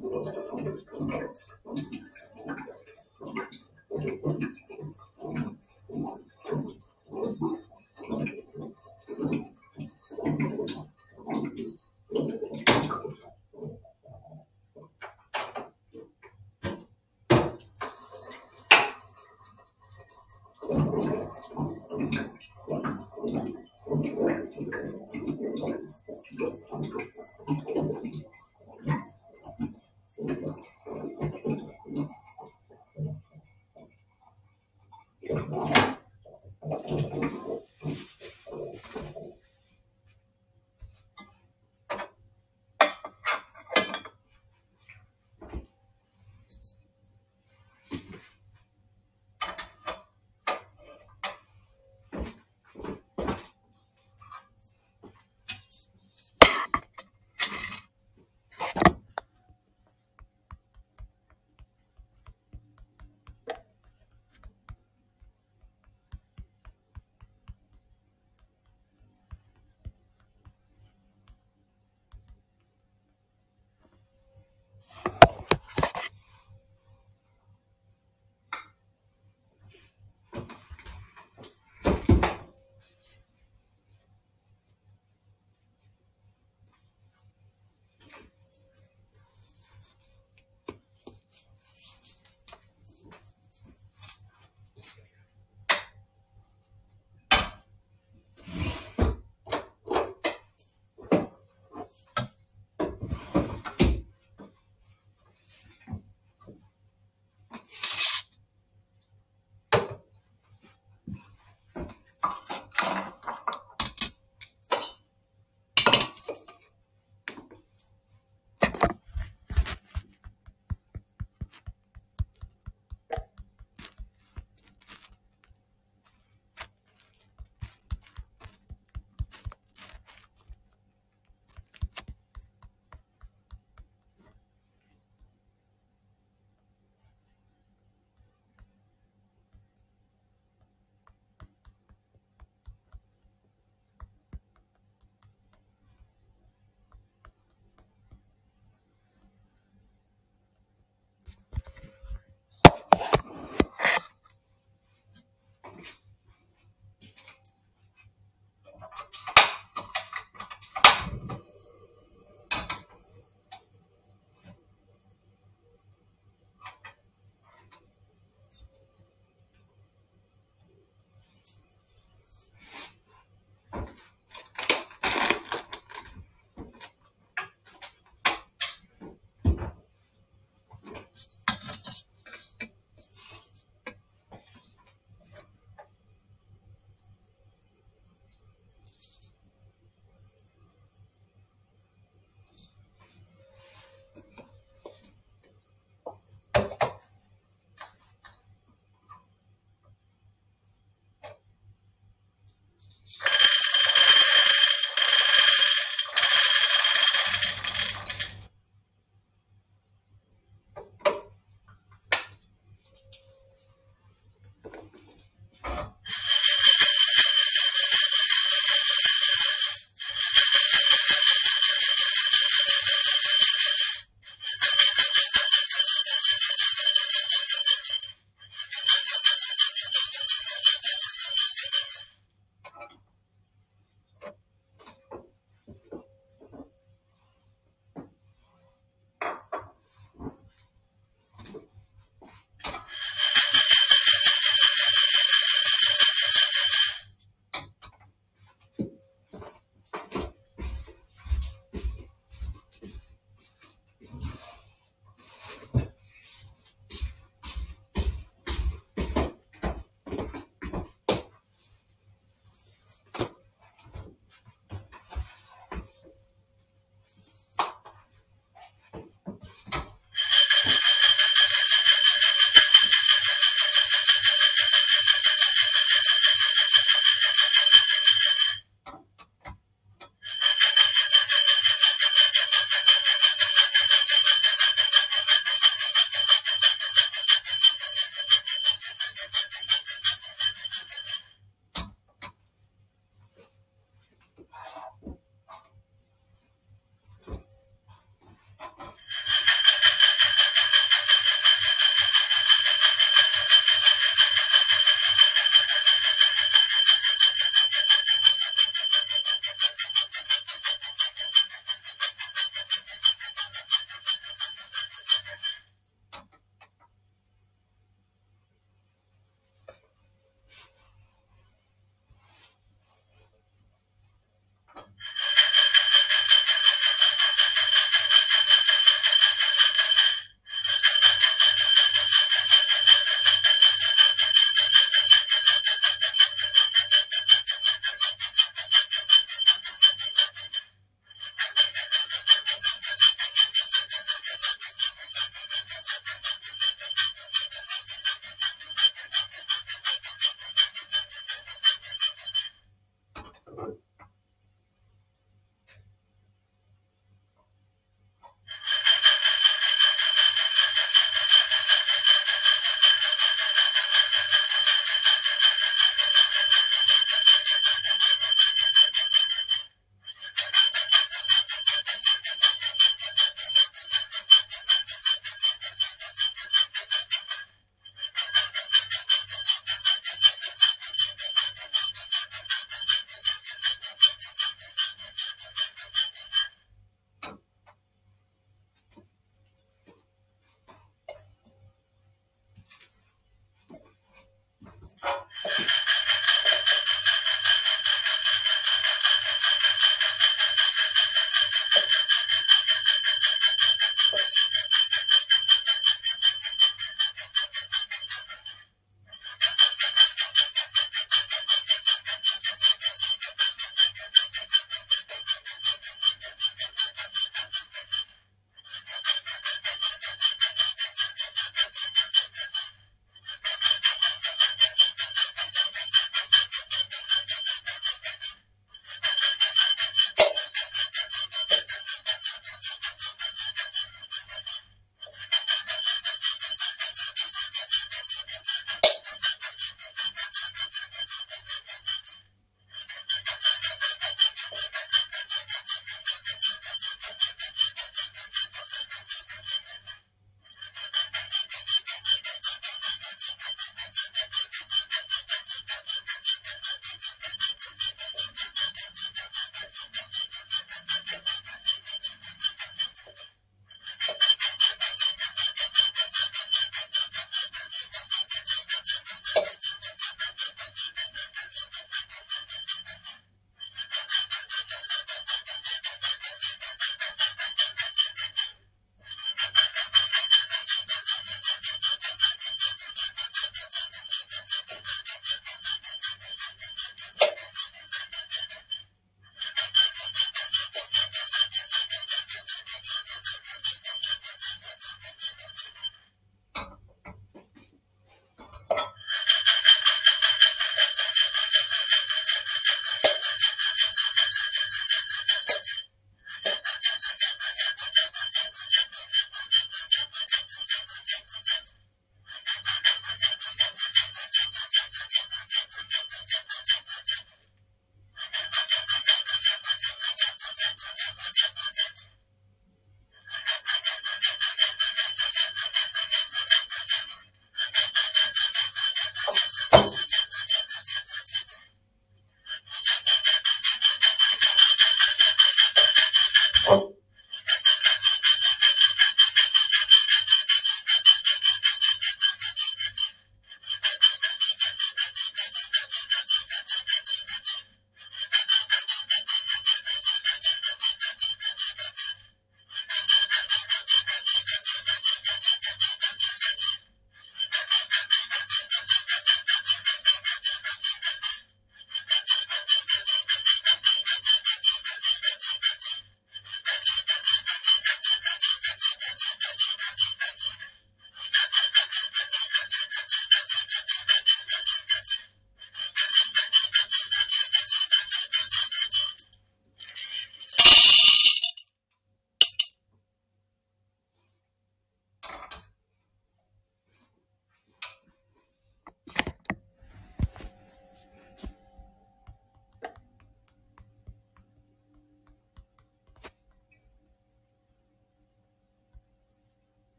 どうしたの?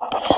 Oh.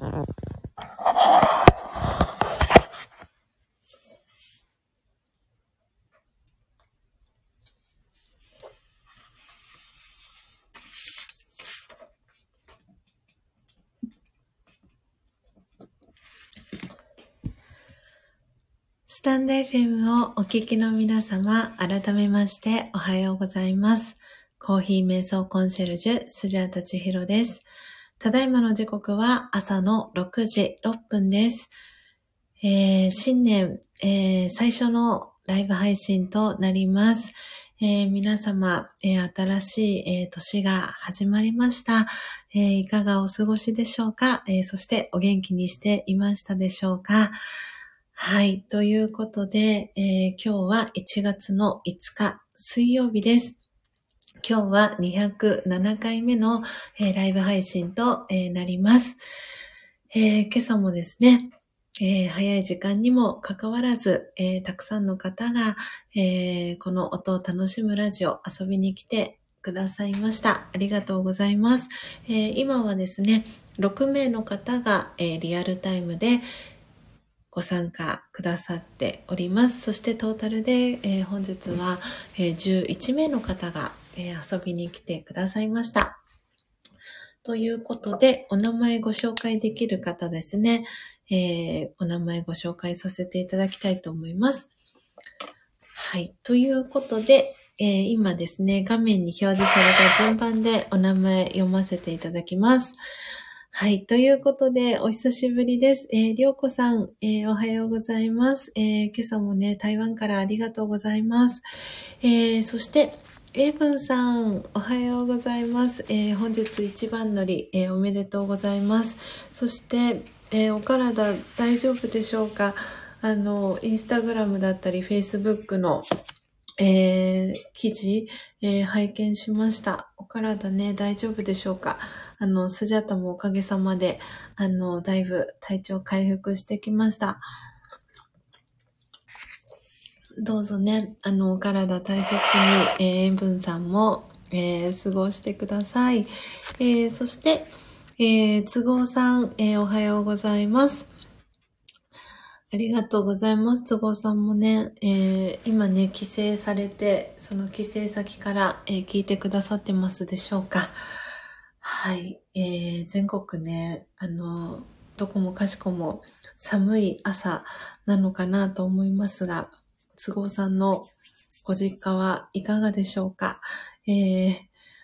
スタンド FM をお聞きの皆様、改めましておはようございます。コーヒー瞑想コンシェルジュ、スジャータチヒロです。ただいまの時刻は朝の6時6分です。えー、新年、えー、最初のライブ配信となります。えー、皆様、え新しい、え年が始まりました、えいかがお過ごしでしょうか、えそしてお元気にしていましたでしょうか？はい。ということで、え、今日は1月の5日水曜日です。今日は207回目の、えー、ライブ配信と、えー、なります、え今朝もですね、え早い時間にもかかわらず、えたくさんの方が、えこの音を楽しむラジオ遊びに来てくださいました。ありがとうございます。え今はですね、6名の方が、えリアルタイムで、ご参加くださっております。そしてトータルで、え、本日は、えー、11名の方が、えー、遊びに来てくださいました。ということで、お名前ご紹介できる方ですね、えお名前ご紹介させていただきたいと思います。はい。ということで、え今ですね、画面に表示された順番でお名前読ませていただきます。はい。ということで、お久しぶりです。えー、りょうこさん、えー、おはようございます。えー、今朝もね、台湾からありがとうございます。えー、そして、エイブンさん、おはようございます。えー、本日一番乗り、えー、おめでとうございます。そして、えー、お体大丈夫でしょうか？あの、インスタグラムだったり、フェイスブックの、え、記事、え、拝見しました。お体ね、大丈夫でしょうか？あの、スジャタもおかげさまで、あの、だいぶ体調回復してきました。どうぞね、あの、お体大切に、えー、塩分さんも、えー、過ごしてください。えー、そして、え、都合さん、え、おはようございます。ありがとうございます。都合さんもね、え、今ね、帰省されて、その帰省先から、え、聞いてくださってますでしょうか。はい。えー、全国ね、あの、どこもかしこも寒い朝なのかなと思いますが、都合さんのご実家はいかがでしょうか？えー、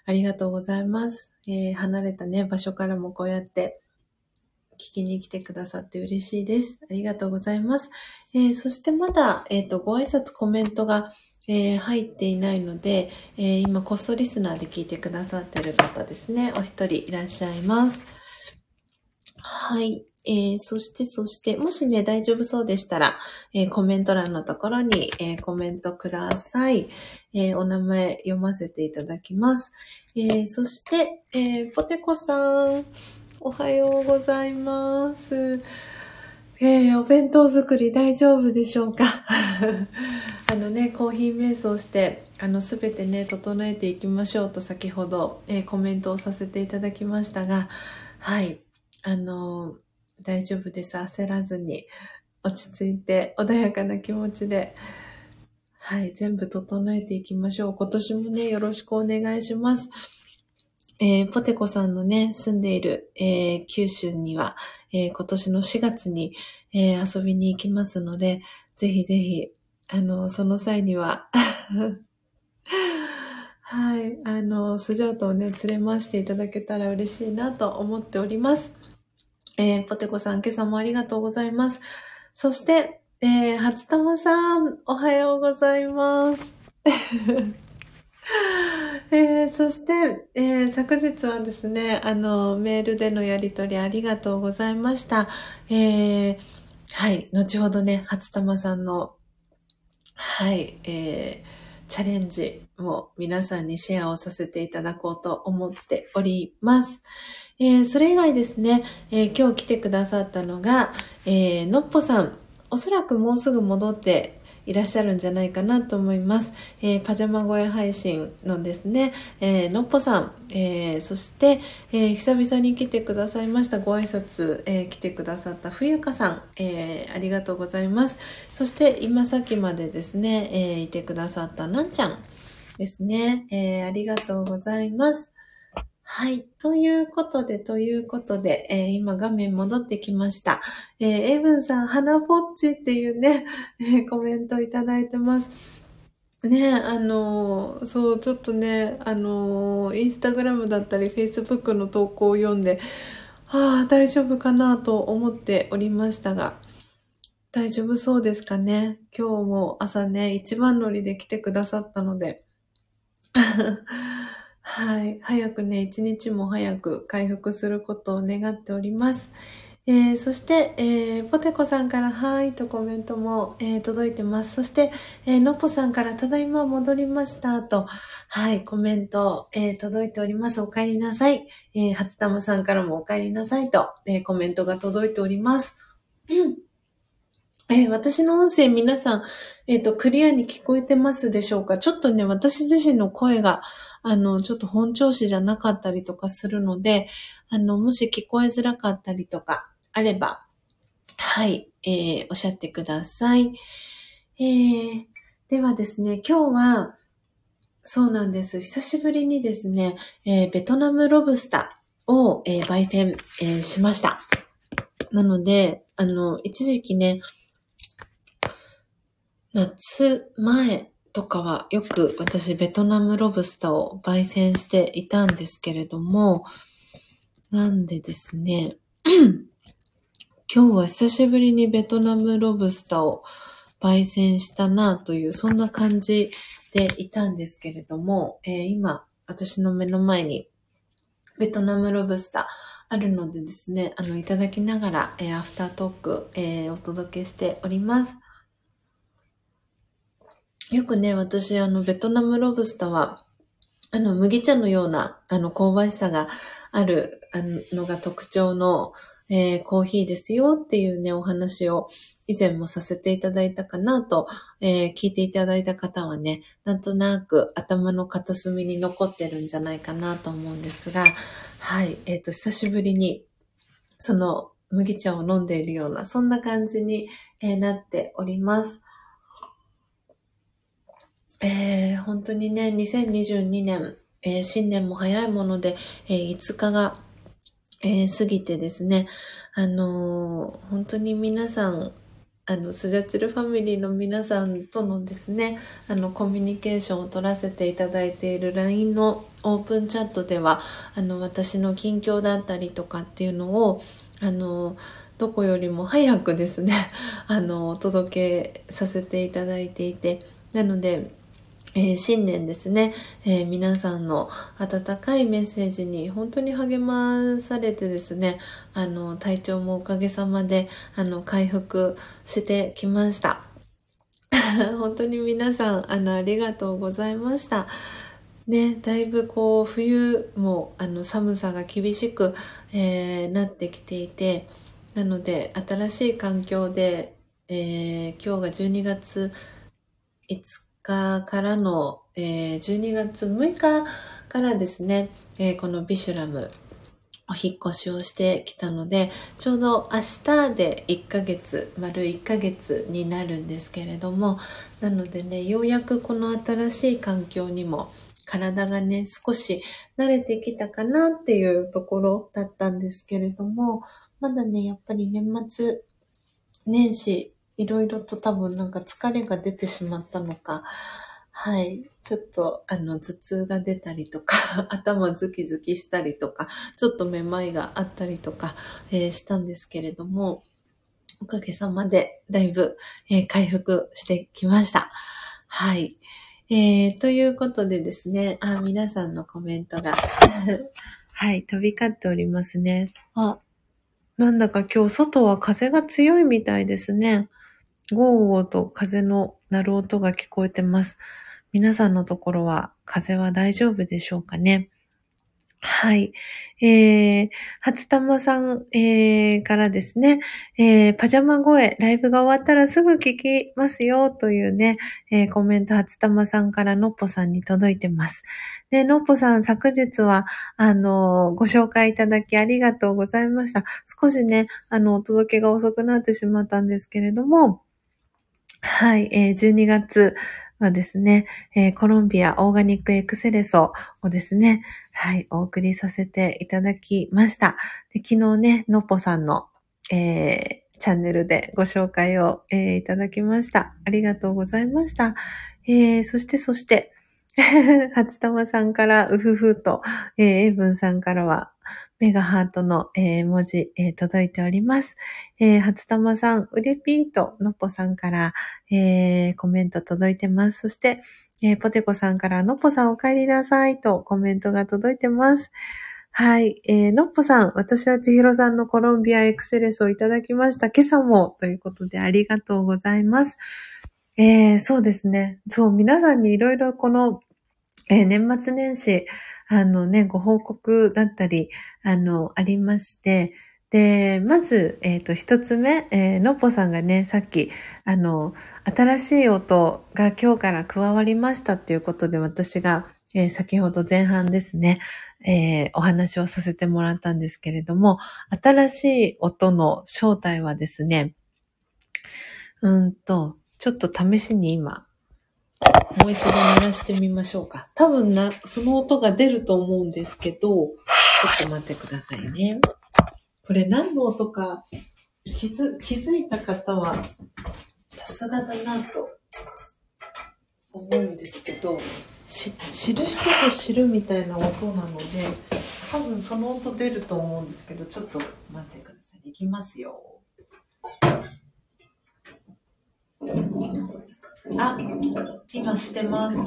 ありがとうございます。えー、離れたね、場所からもこうやって聞きに来てくださって嬉しいです。ありがとうございます。えー、そしてまだ、えっ、ー、と、ご挨拶コメントがえー、入っていないので、えー、今こっそリスナーで聞いてくださってる方ですね。お一人いらっしゃいます。はい。えー、そして、そして、もしね、大丈夫そうでしたら、えー、コメント欄のところに、えー、コメントください。えお名前読ませていただきます。えそして、えポテコさん、おはようございます。え、お弁当作り大丈夫でしょうか？あのね、コーヒー瞑想して、あの、すべてね、整えていきましょうと先ほど、えー、コメントをさせていただきましたが、はい、あの大丈夫です。焦らずに、落ち着いて、穏やかな気持ちで、はい、全部整えていきましょう。今年もね、よろしくお願いします。えー、ポテコさんのね、住んでいる、えー、九州には、えー、今年の4月に、え遊びに行きますので、ぜひぜひ、あの、その際には はい、あの、スジャートをね、連れ回していただけたら嬉しいなと思っております。えポテコさん、今朝もありがとうございます。そして、えー、初玉さん、おはようございます。えー、そして、えー、昨日はですね、あの、メールでのやりとりありがとうございました。えー、はい、後ほどね、初玉さんの、はい、えー、チャレンジも皆さんにシェアをさせていただこうと思っております。えー、それ以外ですね、えー、今日来てくださったのが、えー、のっぽさん、おそらくもうすぐ戻っていらっしゃるんじゃないかなと思います。えー、パジャマ声配信のですね、えー、のっぽさん、えー、そして、え久々に来てくださいましたご挨拶、え来てくださった冬香さん、えありがとうございます。そして今さっきまでですね、えいてくださったなんちゃんですね、えありがとうございます。はい。ということで、ということで、えー、今画面戻ってきました。えー、エブンさん、花ぼっちっていうね、えー、コメントいただいてます。ねあのー、そう、ちょっとね、あのー、インスタグラムだったり、フェイスブックの投稿を読んで、ああ、大丈夫かなと思っておりましたが、大丈夫そうですかね？今日も朝ね、一番乗りで来てくださったので、はい。早くね、一日も早く回復することを願っております。えー、そして、えー、ポテコさんから、はいとコメントも、えー、届いてます。そして、えー、のっぽさんから、ただいま戻りました、と、はい、コメント、えー、届いております。お帰りなさい。えー、初玉さんからもお帰りなさいと、えー、コメントが届いております。うんえー、私の音声皆さん、えっ、ー、と、クリアに聞こえてますでしょうか？ちょっとね、私自身の声が、あの、ちょっと本調子じゃなかったりとかするので、あの、もし聞こえづらかったりとかあれば、はい、えー、おっしゃってください。えー、ではですね、今日は、そうなんです。久しぶりにですね、えー、ベトナムロブスターを、えー、焙煎、えー、しました。なので、あの、一時期ね、夏前とかはよく私ベトナムロブスターを焙煎していたんですけれども、なんでですね、今日は久しぶりにベトナムロブスターを焙煎したなという、そんな感じでいたんですけれども、えー、今、私の目の前にベトナムロブスターあるのでですね、あの、いただきながら、えー、アフタートーク、えー、お届けしております。よくね、私、あの、ベトナムロブスターは、あの、麦茶のような、あの、香ばしさがある、あのが特徴の、えー、コーヒーですよっていうね、お話を以前もさせていただいたかなと、えー、聞いていただいた方はね、なんとなく頭の片隅に残ってるんじゃないかなと思うんですが、はい、えっ、ー、と、久しぶりに、その麦茶を飲んでいるような、そんな感じに、えー、なっております。えー、本当にね、2022年、えー、新年も早いもので、えー、5日が、えー、過ぎてですね、あのー、本当に皆さん、あの、スジャチルファミリーの皆さんとのですね、あの、コミュニケーションを取らせていただいている LINE のオープンチャットでは、あの、私の近況だったりとかっていうのを、あの、どこよりも早くですね、あの、お届けさせていただいていて、なので、えー、新年ですね、えー、皆さんの温かいメッセージに本当に励まされてですね、あの、体調もおかげさまで、あの、回復してきました。本当に皆さん、あの、ありがとうございました。ね、だいぶこう、冬も、あの、寒さが厳しく、えー、なってきていて、なので、新しい環境で、え、今日が12月5日からの、えー、12月6日からですね、えー、このビシュラム、お引越しをしてきたので、ちょうど明日で1ヶ月、丸1ヶ月になるんですけれども、なのでね、ようやくこの新しい環境にも体がね、少し慣れてきたかなっていうところだったんですけれども、まだね、やっぱり年末年始いろいろと多分なんか疲れが出てしまったのか、はい。ちょっと、あの、頭痛が出たりとか、頭ズキズキしたりとか、ちょっとめまいがあったりとか、えー、したんですけれども、おかげさまで、だいぶ、えー、回復してきました。はい。えー、ということでですね、あ、皆さんのコメントが はい、飛び交っておりますね。あ、なんだか今日外は風が強いみたいですね。ゴーゴーと風の鳴る音が聞こえてます。皆さんのところは風は大丈夫でしょうかね？はい。えー、初玉さん、えー、からですね、えー、パジャマ声、ライブが終わったらすぐ聞きますよ、というね、えー、コメント、初玉さんからのっぽさんに届いてます。で、のっぽさん、昨日は、あの、ご紹介いただきありがとうございました。少しね、あの、お届けが遅くなってしまったんですけれども、はい、えー、12月、はですね、えー、コロンビアオーガニックエクセレソをですね、はい、お送りさせていただきました。で昨日ね、のっぽさんの、えー、チャンネルでご紹介を、えー、いただきました。ありがとうございました。えー、そして、そして、初玉さんから、うふふと、えー、エイブンさんからは、メガハートの、えー、文字、えー、届いております。えー、初玉さん、うれぴーと、のっぽさんから、えー、コメント届いてます。そして、えー、ポテコさんから、のっぽさんお帰りなさいとコメントが届いてます。はい。えー、のっぽさん、私は千尋さんのコロンビアエクセレスをいただきました。今朝も、ということでありがとうございます。えー、そうですね。そう、皆さんにいろいろこの、えー、年末年始、あのね、ご報告だったり、あの、ありまして、で、まず、えっ、ー、と、一つ目、えー、のっぽさんがね、さっき、あの、新しい音が今日から加わりましたっていうことで、私が、えー、先ほど前半ですね、えー、お話をさせてもらったんですけれども、新しい音の正体はですね、うんと、ちょっと試しに今、もう一度鳴らしてみましょうか。多分な、その音が出ると思うんですけど、ちょっと待ってくださいね。これ何の音か気づ、気づいた方は、さすがだなと思うんですけど、し知る人ぞ知るみたいな音なので、多分その音出ると思うんですけど、ちょっと待ってください。いきますよ。あ、今してます。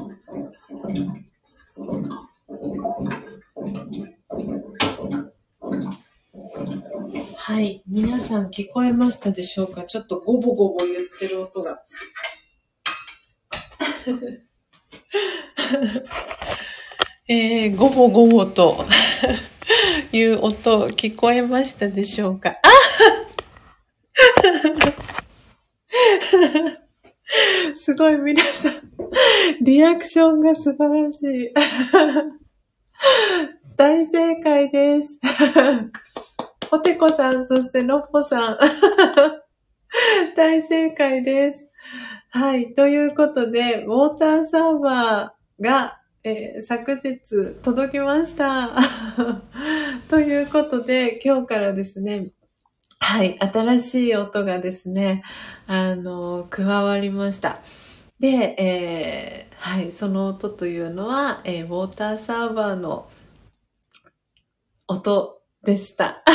はい。皆さん聞こえましたでしょうか？ちょっとゴボゴボ言ってる音が。えー、ゴボゴボという音聞こえましたでしょうか？あ すごい皆さん、リアクションが素晴らしい。大正解です。ポテコさん、そしてのっぽさん。大正解です。はい。ということで、ウォーターサーバーが、えー、昨日届きました。ということで、今日からですね、はい、新しい音がですね、あの、加わりました。で、えー、はい、その音というのは、えー、ウォーターサーバーの音でした。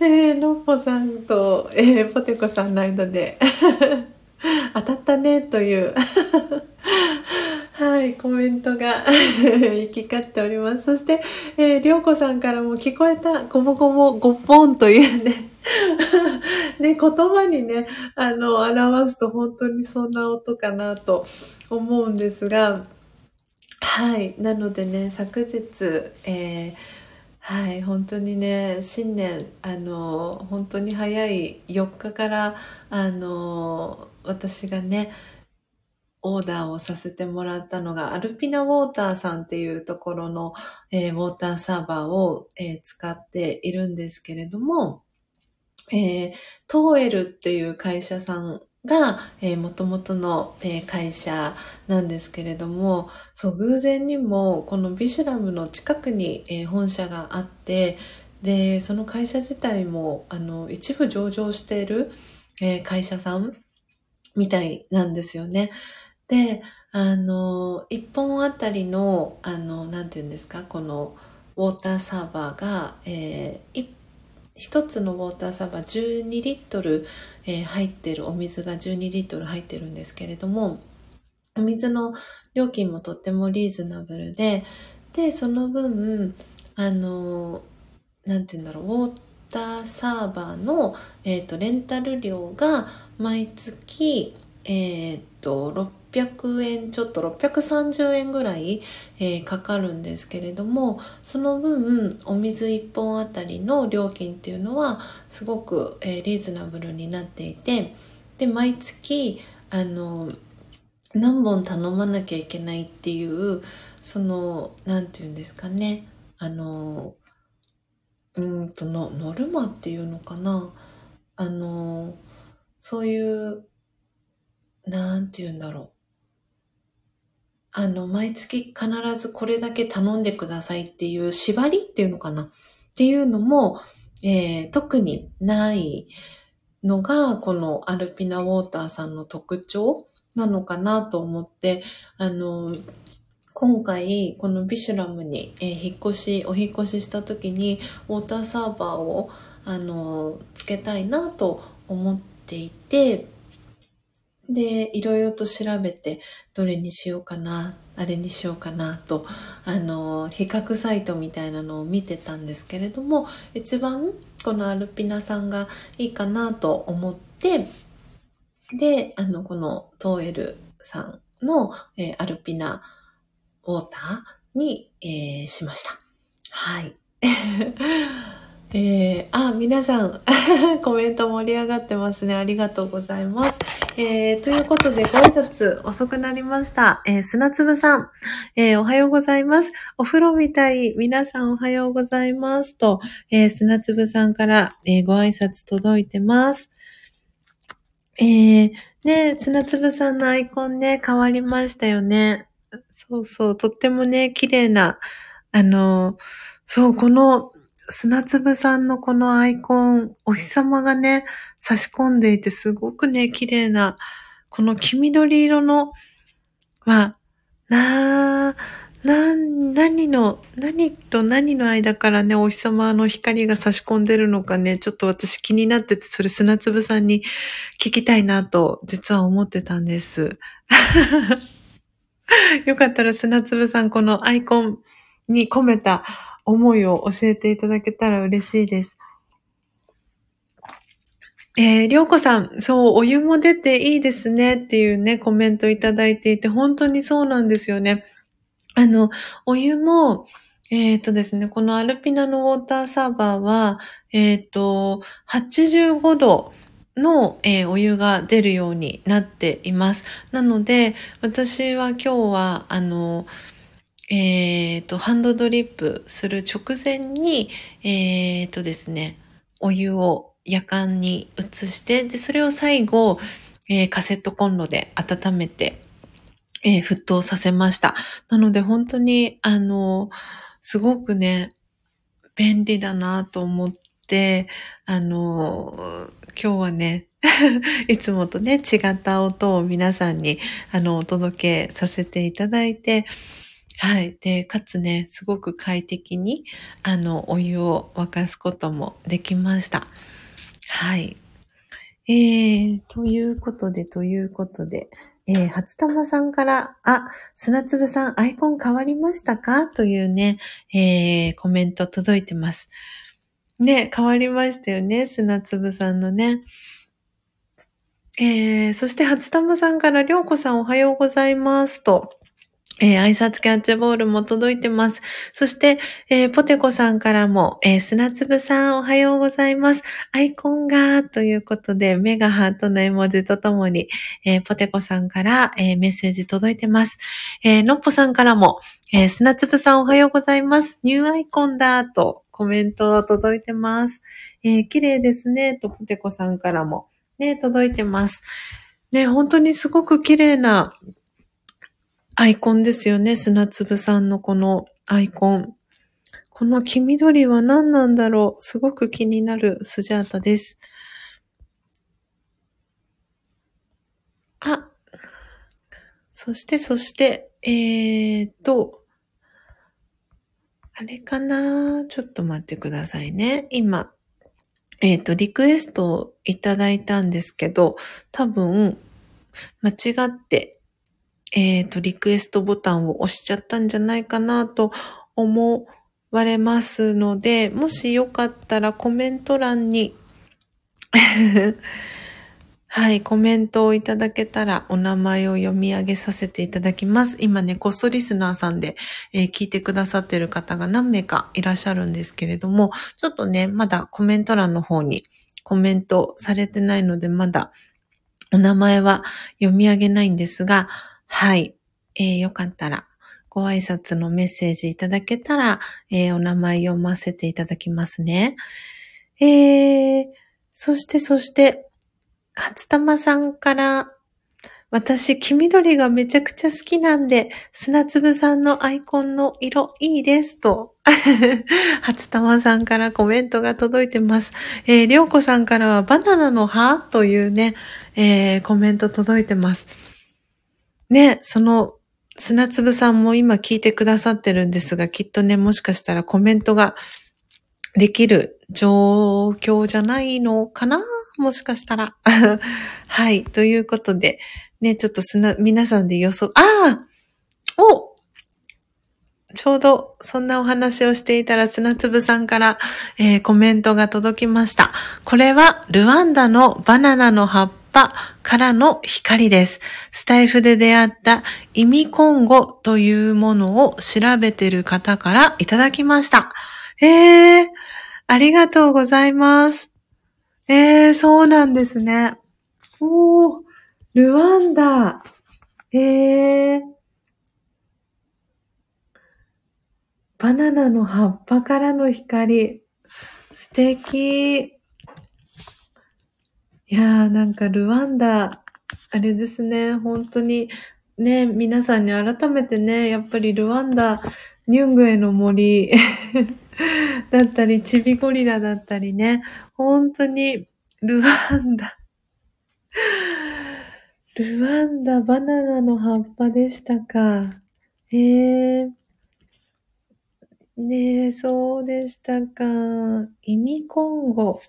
えー、のっぽさんと、えー、ポテコさんの間で 当たったねというはい、コメントが 行き交っております。そして、えー、りょうこさんからも聞こえた、ごぼごぼ、ごぽんというね ね、言葉にね、あの、表すと本当にそんな音かなと思うんですが、はい、なのでね、昨日、えーはい、本当にね、新年、あの、本当に早い4日から、あの、私がね、オーダーをさせてもらったのが、アルピナウォーターさんっていうところの、えー、ウォーターサーバーを、えー、使っているんですけれども、えー、トーエルっていう会社さんが、えー、元々の、えー、会社なんですけれども、そう、偶然にも、このビシュラムの近くに、えー、本社があって、で、その会社自体も、あの、一部上場している、えー、会社さんみたいなんですよね。で、あの、一本あたりの、あの、なて言うんですか、このウォーターサーバーが、えー、一つのウォーターサーバー12リットル、えー、入ってる、お水が12リットル入ってるんですけれども、お水の料金もとってもリーズナブルで、で、その分、あの、なんて言うんだろう、ウォーターサーバーの、えっ、ー、と、レンタル料が毎月、えー、と、600円ちょっと630円ぐらい、えー、かかるんですけれどもその分お水1本あたりの料金っていうのはすごく、えー、リーズナブルになっていてで毎月あの何本頼まなきゃいけないっていうその何て言うんですかねあのうんとのノルマっていうのかなあのそういうなんて言うんだろう。あの、毎月必ずこれだけ頼んでくださいっていう縛りっていうのかな。っていうのも、えー、特にないのが、このアルピナウォーターさんの特徴なのかなと思って、あの、今回、このビシュラムに、えー、引っ越し、お引っ越しした時に、ウォーターサーバーを、あの、つけたいなと思っていて、で、いろいろと調べて、どれにしようかな、あれにしようかなと、あの、比較サイトみたいなのを見てたんですけれども、一番このアルピナさんがいいかなと思って、で、あの、このトーエルさんの、えー、アルピナウォーターに、えー、しました。はい。えー、あ、皆さん、コメント盛り上がってますね。ありがとうございます。えー、ということで、ご挨拶遅くなりました。えー、砂粒さん、えー、おはようございます。お風呂みたい、皆さんおはようございます。と、えー、砂粒さんから、えー、ご挨拶届いてます。えー、ね、砂粒さんのアイコンね、変わりましたよね。そうそう、とってもね、綺麗な、あの、そう、この、砂粒さんのこのアイコン、お日様がね、差し込んでいてすごくね、綺麗な、この黄緑色のは、なな、何の、何と何の間からね、お日様の光が差し込んでるのかね、ちょっと私気になってて、それ砂粒さんに聞きたいなと、実は思ってたんです。よかったら砂粒さん、このアイコンに込めた思いを教えていただけたら嬉しいです。えー、りょうこさん、そう、お湯も出ていいですねっていうね、コメントいただいていて、本当にそうなんですよね。あの、お湯も、えっ、ー、とですね、このアルピナのウォーターサーバーは、えっ、ー、と、85度の、えー、お湯が出るようになっています。なので、私は今日は、あの、えっ、ー、と、ハンドドリップする直前に、えっ、ー、とですね、お湯を夜間に移して、で、それを最後、えー、カセットコンロで温めて、えー、沸騰させました。なので本当に、あの、すごくね、便利だなと思って、あの、今日はね、いつもとね、違った音を皆さんに、あの、お届けさせていただいて、はい。で、かつね、すごく快適に、あの、お湯を沸かすこともできました。はい。えー、ということで、ということで、えー、初玉さんから、あ、砂粒さん、アイコン変わりましたか？というね、えー、コメント届いてます。ね、変わりましたよね、砂粒さんのね。えー、そして初玉さんから、りょうこさんおはようございますと、えー、挨拶キャッチボールも届いてます。そして、えー、ポテコさんからも、えー、砂粒さんおはようございます。アイコンが、ということで、メガハートの絵文字とともに、えー、ポテコさんから、え、メッセージ届いてます。えー、のっぽさんからも、え、砂粒さんおはようございます。ニューアイコンだ、とコメント届いてます。え、綺麗ですね、とポテコさんからも、ね、届いてます。ね、本当にすごく綺麗なアイコンですよね。砂粒さんのこのアイコン。この黄緑は何なんだろうすごく気になるスジャータです。あ、そして、そして、えーと、あれかなちょっと待ってくださいね。今、えっ、と、リクエストをいただいたんですけど、多分、間違ってえっ、ー、と、リクエストボタンを押しちゃったんじゃないかなと思われますので、もしよかったらコメント欄に はい、コメントをいただけたらお名前を読み上げさせていただきます。今ね、こっそリスナーさんで、えー、聞いてくださってる方が何名かいらっしゃるんですけれども、ちょっとね、まだコメント欄の方にコメントされてないので、まだお名前は読み上げないんですが、はい、えー、よかったらご挨拶のメッセージいただけたら、えー、お名前読ませていただきますね。えー、そしてそして、初玉さんから、私、黄緑がめちゃくちゃ好きなんで、砂粒さんのアイコンの色いいですと、初玉さんからコメントが届いてます。えー、りょうこさんからはバナナの葉というね、えー、コメント届いてます。ね、その、砂粒さんも今聞いてくださってるんですが、きっとね、もしかしたらコメントができる状況じゃないのかな？もしかしたら。はい。ということで、ね、ちょっとすな、皆さんで予想、ああおちょうどそんなお話をしていたら砂粒さんから、えー、コメントが届きました。これはルワンダのバナナの葉っぱからの光です。スタイフで出会った意味今後というものを調べてる方からいただきました。ええー、ありがとうございます。ええー、そうなんですね。おー、ルワンダ。ええー、バナナの葉っぱからの光。素敵。いやー、なんかルワンダ、あれですね、本当に、ね、皆さんに改めてね、やっぱりルワンダ、ニュングエの森 だったり、チビゴリラだったりね、本当に、ルワンダ。ルワンダ、バナナの葉っぱでしたか。へえ。ねえ、そうでしたか。意味今後。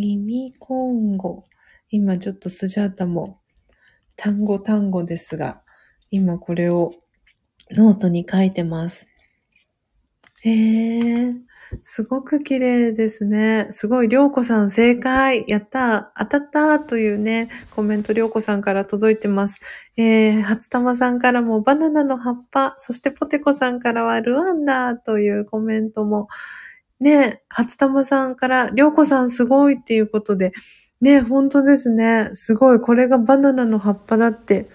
意味今後。今ちょっとスジャータも単語単語ですが、今これをノートに書いてます。へえ。すごく綺麗ですね。すごい、りょうこさん正解やった当たったというね、コメントりょうこさんから届いてます。えー、初玉さんからもバナナの葉っぱ、そしてポテコさんからはルワンダというコメントも、ね、初玉さんからりょうこさんすごいっていうことで、ね、本当ですね。すごい、これがバナナの葉っぱだって、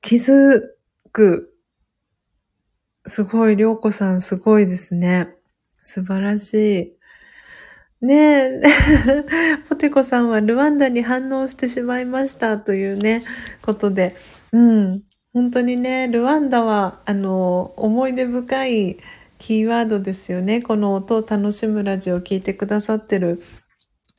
気づく。すごい、りょうこさんすごいですね。素晴らしい。ねえ、ポテコさんはルワンダに反応してしまいましたというね、ことで。うん。本当にね、ルワンダは、あの、思い出深いキーワードですよね。この音を楽しむラジオを聞いてくださってる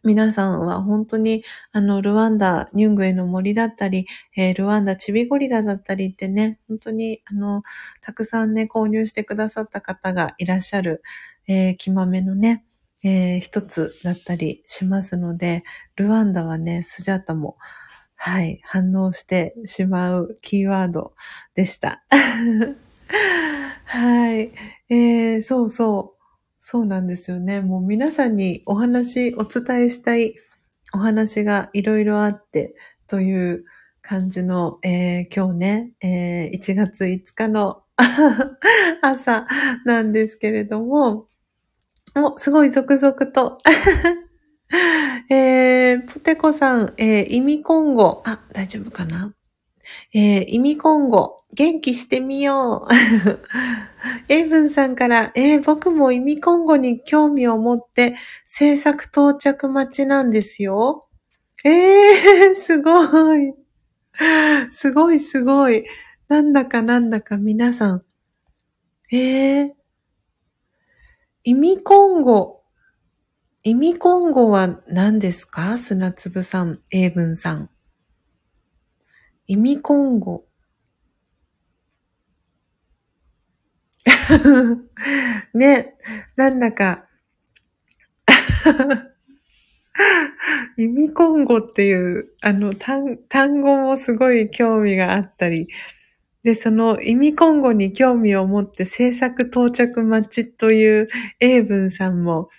皆さんは本当に、あの、ルワンダ、ニュングエの森だったり、えー、ルワンダチビゴリラだったりってね、本当に、あの、たくさんね、購入してくださった方がいらっしゃるえー、気豆のね、えー、一つだったりしますので、ルワンダはね、スジャータも、はい、反応してしまうキーワードでした。はい。えー、そうそう。そうなんですよね。もう皆さんにお話、お伝えしたいお話がいろいろあって、という感じの、えー、今日ね、えー、1月5日の 朝なんですけれども、お、すごい続々と。えー、ポテコさん、えー、意味今後。あ、大丈夫かな？えー、意味今後。元気してみよう。エイブンさんから、えー、僕も意味今後に興味を持って制作到着待ちなんですよ。えー、すごい。すごいすごい。なんだかなんだか皆さん。えー、意味今後。意味今後は何ですか？砂粒さん、英文さん。意味今後。ね、なんだか 意味今後っていう、あの単、語もすごい興味があったり、で、その意味今後に興味を持って制作到着待ちという英文さんも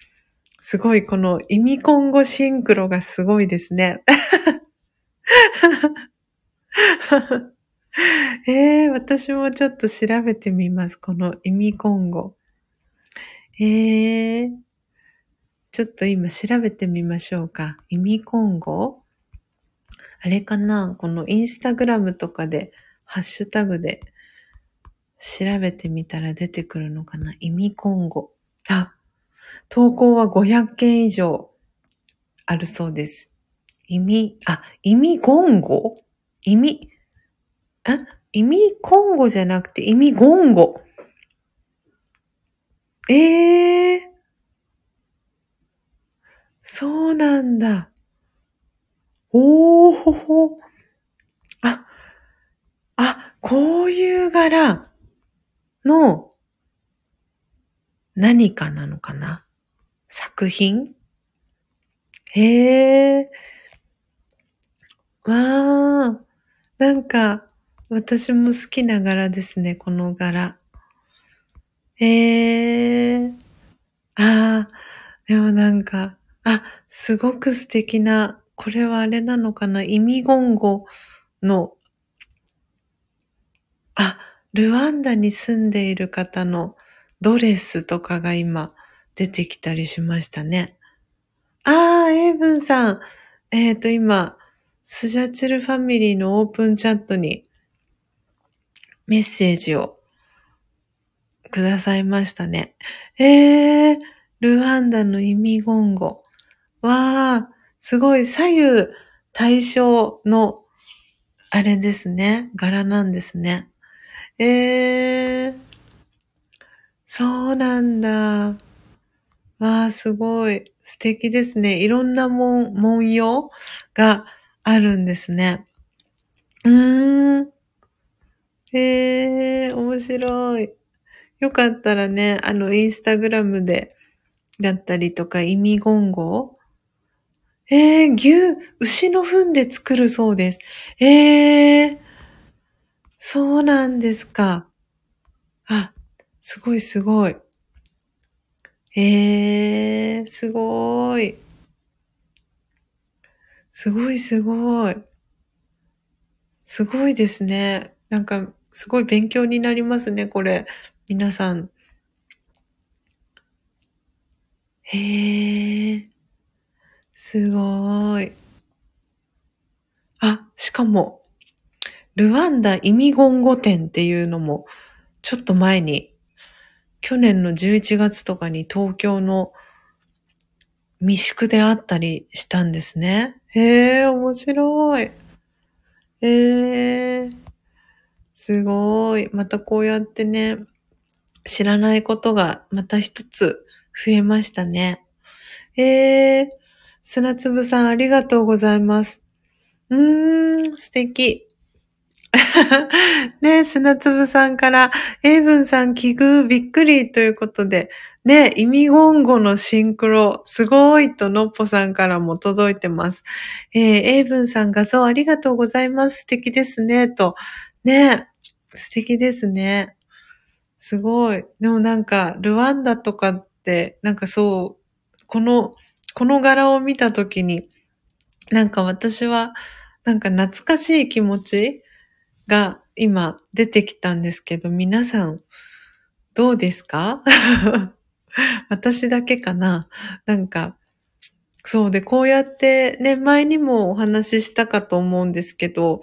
すごい、この意味今後シンクロがすごいですね。えー、私もちょっと調べてみます。この意味今後。えー、ちょっと今調べてみましょうか。意味今後あれかな？このインスタグラムとかで、ハッシュタグで調べてみたら出てくるのかな？意味今後。あ、投稿は500件以上あるそうです。意味、あ、意味言語意味、あ、意味今後じゃなくて意味言語。ええー、そうなんだ。おーほほ。あ、あ、こういう柄の何かなのかな？作品？へえ。わー。なんか、私も好きな柄ですね、この柄。へえ。ああ、でもなんか、あ、すごく素敵な、これはあれなのかな意味言語の、あ、ルワンダに住んでいる方のドレスとかが今出てきたりしましたね。あー、エイブンさん。えっ、ー、と、今、スジャチルファミリーのオープンチャットにメッセージをくださいましたね。えー、ルワンダの意味言語。わー、すごい左右対称のあれですね。柄なんですね。えー、そうなんだ。わあ、すごい。素敵ですね。いろんな文文様があるんですね。うーん。へえ、面白い。よかったらね、あの、インスタグラムで、だったりとか、意味言語えー、牛、牛の糞で作るそうです。えー、そうなんですか。あ、すごいすごい。えー、すごい。すごいすごい。すごいですね。なんか、すごい勉強になりますね、これ。皆さん。へえ。すごい。あ、しかも、ルワンダ意味言語展っていうのも、ちょっと前に去年の11月とかに東京の未宿であったりしたんですね。へえ、面白い。へえ、すごい。またこうやってね、知らないことがまた一つ増えましたね。えー、砂粒さんありがとうございます。うーん、素敵。ね、砂粒さんから、エイブンさん奇遇びっくりということで、ね、意味言語のシンクロ、すごいとのっぽさんからも届いてます。えー、エイブンさん画像ありがとうございます。素敵ですね、と。ね、素敵ですね。すごい。でもなんか、ルワンダとかって、なんかそう、この、この柄を見たときに、なんか私は、なんか懐かしい気持ちが今出てきたんですけど、皆さんどうですか？私だけかな？なんか、そうで、こうやってね、前にもお話ししたかと思うんですけど、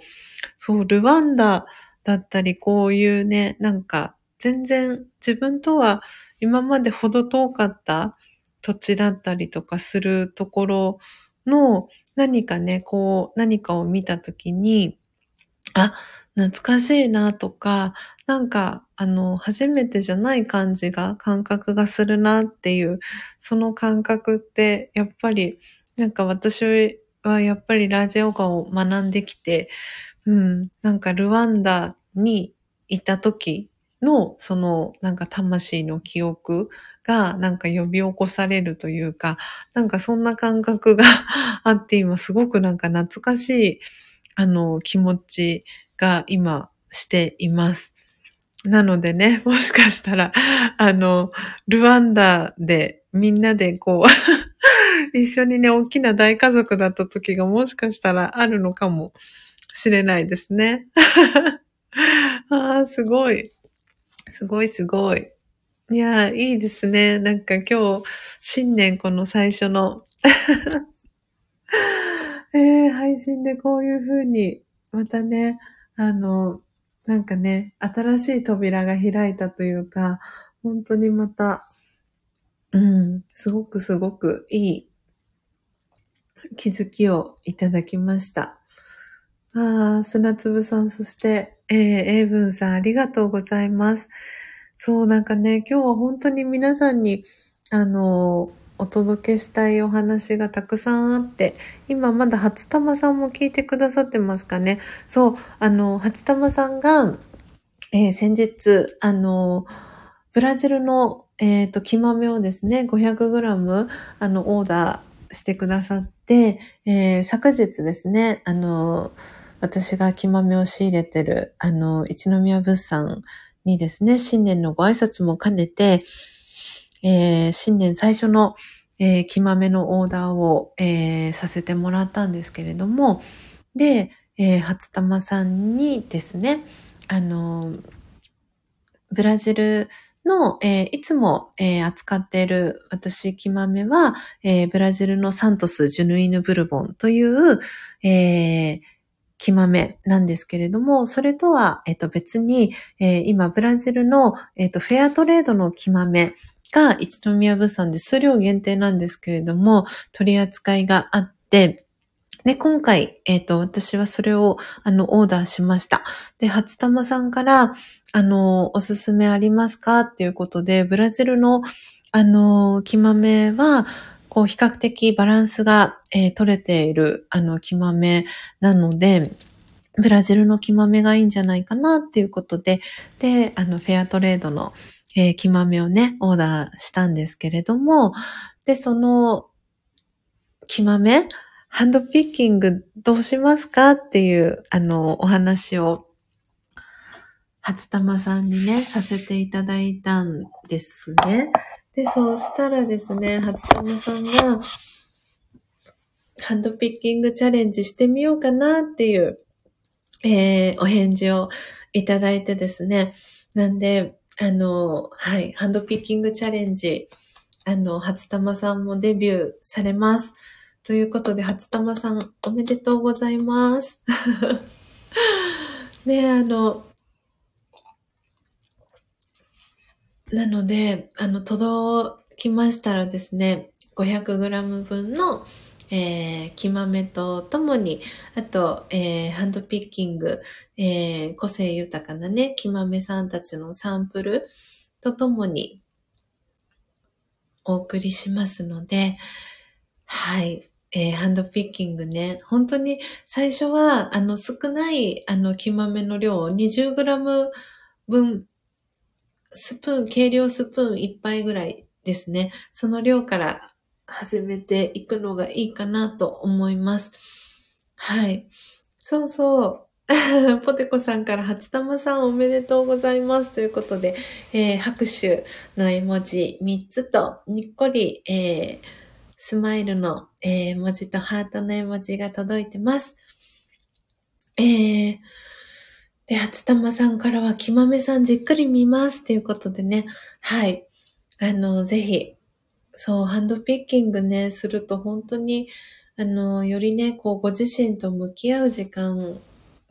そう、ルワンダだったり、こういうね、なんか、全然自分とは今までほど遠かった土地だったりとかするところの何かね、こう、何かを見たときに、あ、懐かしいなとか、なんか、あの、初めてじゃない感じが、感覚がするなっていう、その感覚って、やっぱり、なんか私はやっぱりラジオガを学んできて、うん、なんかルワンダにいた時の、その、なんか魂の記憶が、なんか呼び起こされるというか、なんかそんな感覚が あって今すごくなんか懐かしい、あの、気持ちが今しています。なのでね、もしかしたら、あの、ルワンダでみんなでこう 一緒にね、大きな大家族だった時がもしかしたらあるのかもしれないですね。ああ、すごい。すごいすごい。いやいいですね。なんか今日、新年この最初の えー、配信でこういう風に、またね、あの、なんかね、新しい扉が開いたというか、本当にまた、うん、すごくすごくいい気づきをいただきました。ああ、砂粒さん、そして、えー、英文さん、ありがとうございます。そう、なんかね、今日は本当に皆さんに、あの、お届けしたいお話がたくさんあって、今まだ初玉さんも聞いてくださってますかね。そう、あの、初玉さんが、えー、先日、あの、ブラジルの、えっ、ー、と、木豆をですね、500g、あの、オーダーしてくださって、えー、昨日ですね、あの、私が木豆を仕入れてる、あの、一宮物産にですね、新年のご挨拶も兼ねて、えー、新年最初の、えー、木豆のオーダーを、えー、させてもらったんですけれども、で、えー、初玉さんにですね、あの、ブラジルの、えー、いつも、えー、扱っている私、木豆は、えー、ブラジルのサントス・ジュヌイヌ・ブルボンという、えー、木豆なんですけれども、それとは、えっ、と、別に、えー、今、ブラジルの、えっ、と、フェアトレードの木豆が一宮物産で数量限定なんですけれども、取り扱いがあって、で、今回、えっ、ー、と、私はそれを、あの、オーダーしました。で、初玉さんから、あの、おすすめありますか？っていうことで、ブラジルの、あの、木豆は、こう、比較的バランスが、えー、取れている、あの、木豆なので、ブラジルの木豆がいいんじゃないかなっていうことで、で、あの、フェアトレードの、えー、木豆をね、オーダーしたんですけれども、で、その、木豆、ハンドピッキングどうしますかっていう、あの、お話を、初玉さんにね、させていただいたんですね。で、そうしたらですね、初玉さんが、ハンドピッキングチャレンジしてみようかなっていう、えー、お返事をいただいてですね。なんで、あの、はい、ハンドピッキングチャレンジ、あの、初玉さんもデビューされます。ということで、初玉さん、おめでとうございます。ねあの、なので、あの、届きましたらですね、500g 分のえー、木豆とともに、あと、えー、ハンドピッキング、えー、個性豊かなね、木豆さんたちのサンプルとともにお送りしますので、はい。えー、ハンドピッキングね。本当に最初は、あの、少ない、あの、木豆の量を 20g 分、スプーン、計量スプーン1杯ぐらいですね。その量から始めていくのがいいかなと思います。はい。そうそう。ポテコさんから初玉さんおめでとうございますということで、えー、拍手の絵文字3つと、にっこり、えー、スマイルの、えー、文字とハートの絵文字が届いてます。えー、で、初玉さんからは、きまめさんじっくり見ますということでね、はい。あの、ぜひ、そう、ハンドピッキングね、すると本当に、あの、よりね、こう、ご自身と向き合う時間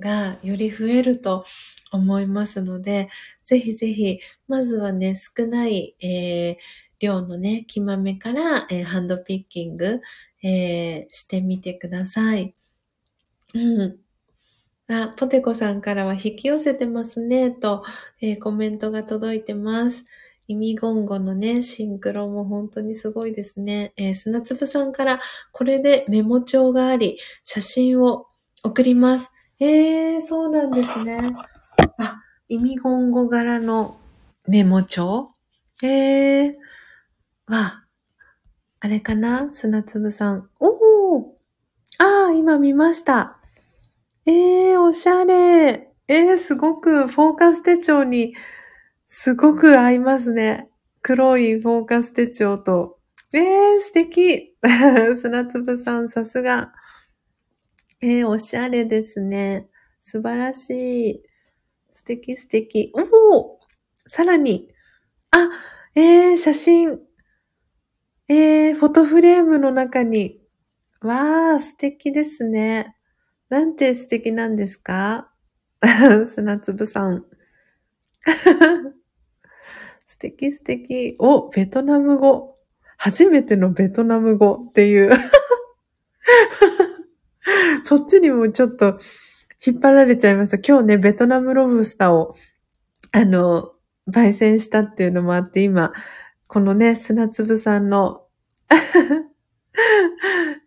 がより増えると思いますので、ぜひぜひ、まずはね、少ない、えー、量のね、木豆から、えー、ハンドピッキング、えー、してみてください。うん。あ、ポテコさんからは引き寄せてますね、と、えー、コメントが届いてます。意味言語のね、シンクロも本当にすごいですね。えー、砂粒さんからこれでメモ帳があり、写真を送ります。えー、そうなんですね。あ、意味言語柄のメモ帳？えー、わ、あれかな？砂粒さん。おーああ、今見ました。えー、おしゃれ。えー、すごくフォーカス手帳にすごく合いますね。黒いフォーカス手帳と、えー、素敵。砂粒さん、さすが。えー、おしゃれですね。素晴らしい。素敵素敵。おおさらに、あ、えー、写真。えー、フォトフレームの中に。わー、素敵ですね。なんて素敵なんですか？砂粒さん。素敵素敵。お、ベトナム語。初めてのベトナム語っていう そっちにもちょっと引っ張られちゃいました。今日ね、ベトナムロブスターを、あの、焙煎したっていうのもあって、今、このね、砂粒さんの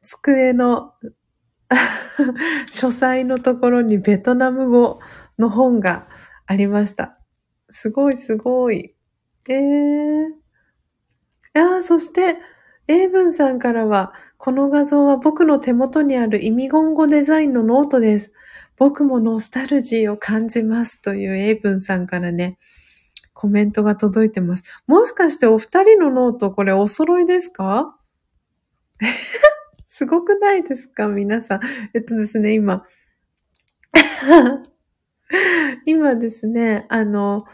机の 書斎のところにベトナム語の本がありました。すごいすごい。えー。ああ、そして、エイブンさんからは、この画像は僕の手元にある意味言語デザインのノートです。僕もノスタルジーを感じますというエイブンさんからね、コメントが届いてます。もしかしてお二人のノートこれお揃いですか？すごくないですか？皆さん。えっとですね、今。今ですね、あの、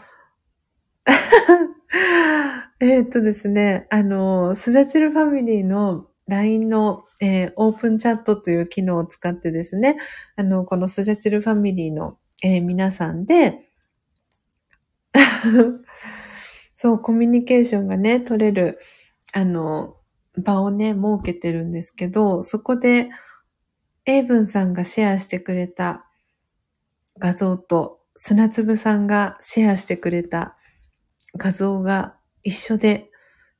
えっとですね、あの、スジャチルファミリーの LINE の、えー、オープンチャットという機能を使ってですね、あの、このスジャチルファミリーの、えー、皆さんで、そう、コミュニケーションがね、取れる、あの、場をね、設けてるんですけど、そこで、エイブンさんがシェアしてくれた画像と、砂粒さんがシェアしてくれた画像が一緒で、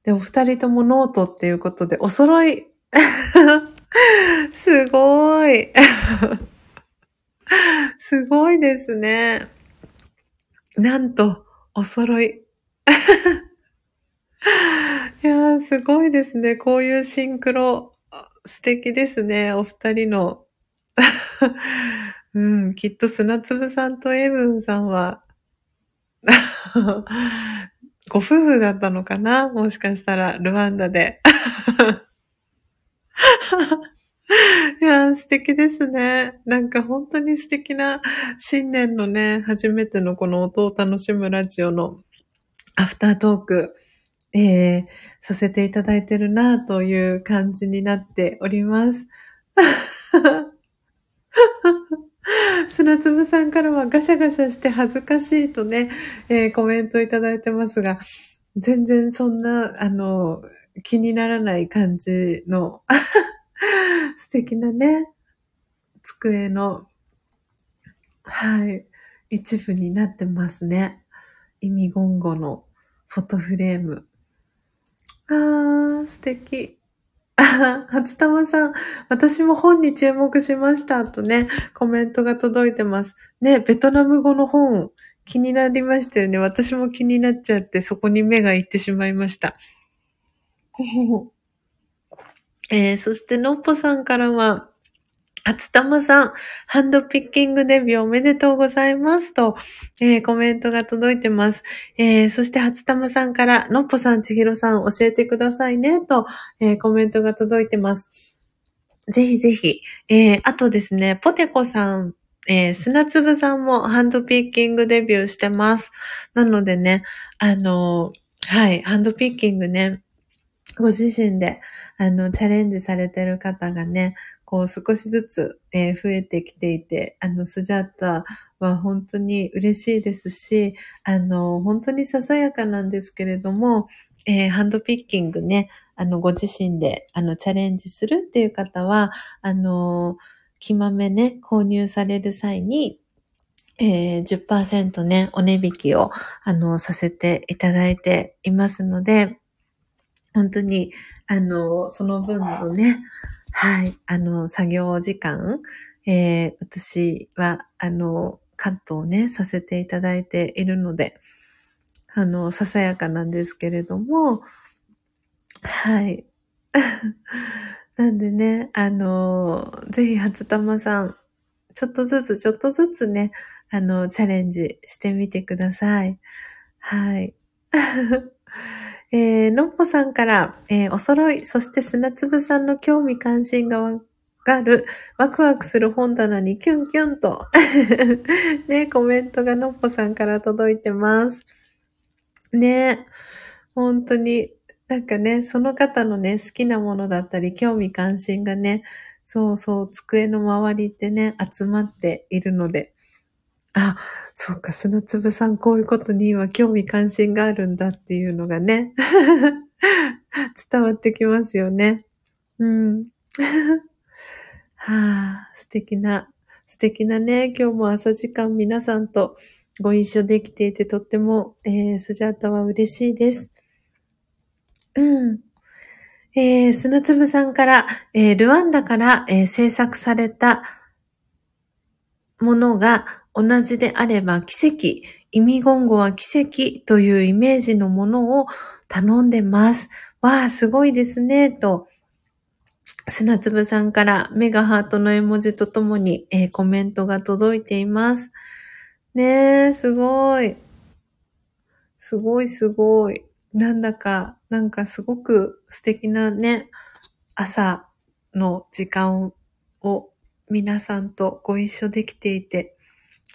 で、お二人ともノートっていうことで、お揃い すごい すごいですね。なんと、お揃い。いやー、すごいですね。こういうシンクロ、素敵ですね。お二人の。うん、きっと砂粒さんとエブンさんは ご夫婦だったのかな？もしかしたら、ルワンダで。いや素敵ですね。なんか本当に素敵な新年のね、初めてのこの音を楽しむラジオのアフタートーク、えー、させていただいてるなという感じになっております。砂粒さんからはガシャガシャして恥ずかしいとね、えー、コメントいただいてますが、全然そんな、あの、気にならない感じの 素敵なね、机の、はい、一部になってますね。意味言語のフォトフレーム。ああ、素敵。あ、初玉さん、私も本に注目しましたとね、コメントが届いてます。ね、ベトナム語の本、気になりましたよね。私も気になっちゃって、そこに目が行ってしまいました。えー、そして、のっぽさんからは、あつたまさん、ハンドピッキングデビューおめでとうございますと、えー、コメントが届いてます。えー、そして、はつたまさんから、のっぽさん、ちひろさん、教えてくださいね、と、えー、コメントが届いてます。ぜひぜひ。えー、あとですね、ポテコさん、えー、砂粒さんもハンドピッキングデビューしてます。なのでね、あのはい、ハンドピッキングね、ご自身で、あの、チャレンジされてる方がね、こう少しずつ、えー、増えてきていて、あの、スジャータは本当に嬉しいですし、あの、本当にささやかなんですけれども、えー、ハンドピッキングね、あの、ご自身で、あの、チャレンジするっていう方は、あの、木豆ね、購入される際に、えー、10%ね、お値引きを、あの、させていただいていますので、本当に、あの、その分のね、はい。あの、作業時間、えー、私は、あの、カットをね、させていただいているので、あの、ささやかなんですけれども、はい。なんでね、あの、ぜひ初玉さん、ちょっとずつ、ちょっとずつね、あの、チャレンジしてみてください。はい。えー、のっぽさんから、えー、お揃い、そして砂粒さんの興味関心がわかる、ワクワクする本棚にキュンキュンと ね、コメントがのっぽさんから届いてます。ね、本当に、なんかね、その方のね、好きなものだったり、興味関心がね、そうそう、机の周りってね、集まっているので、あ、そうか、砂粒さん、こういうことに今興味関心があるんだっていうのがね、伝わってきますよね。うん。はあ、素敵な、素敵なね、今日も朝時間皆さんとご一緒できていてとっても、えー、スジャータは嬉しいです。うん。えー、砂粒さんから、えー、ルワンダから、えー、制作されたものが同じであれば奇跡、意味言語は奇跡というイメージのものを頼んでます。わあ、すごいですね、と、砂粒さんからメガハートの絵文字とともに、えー、コメントが届いています。ねえ、すごい。すごいすごい。なんだか、なんかすごく素敵なね、朝の時間を皆さんとご一緒できていて、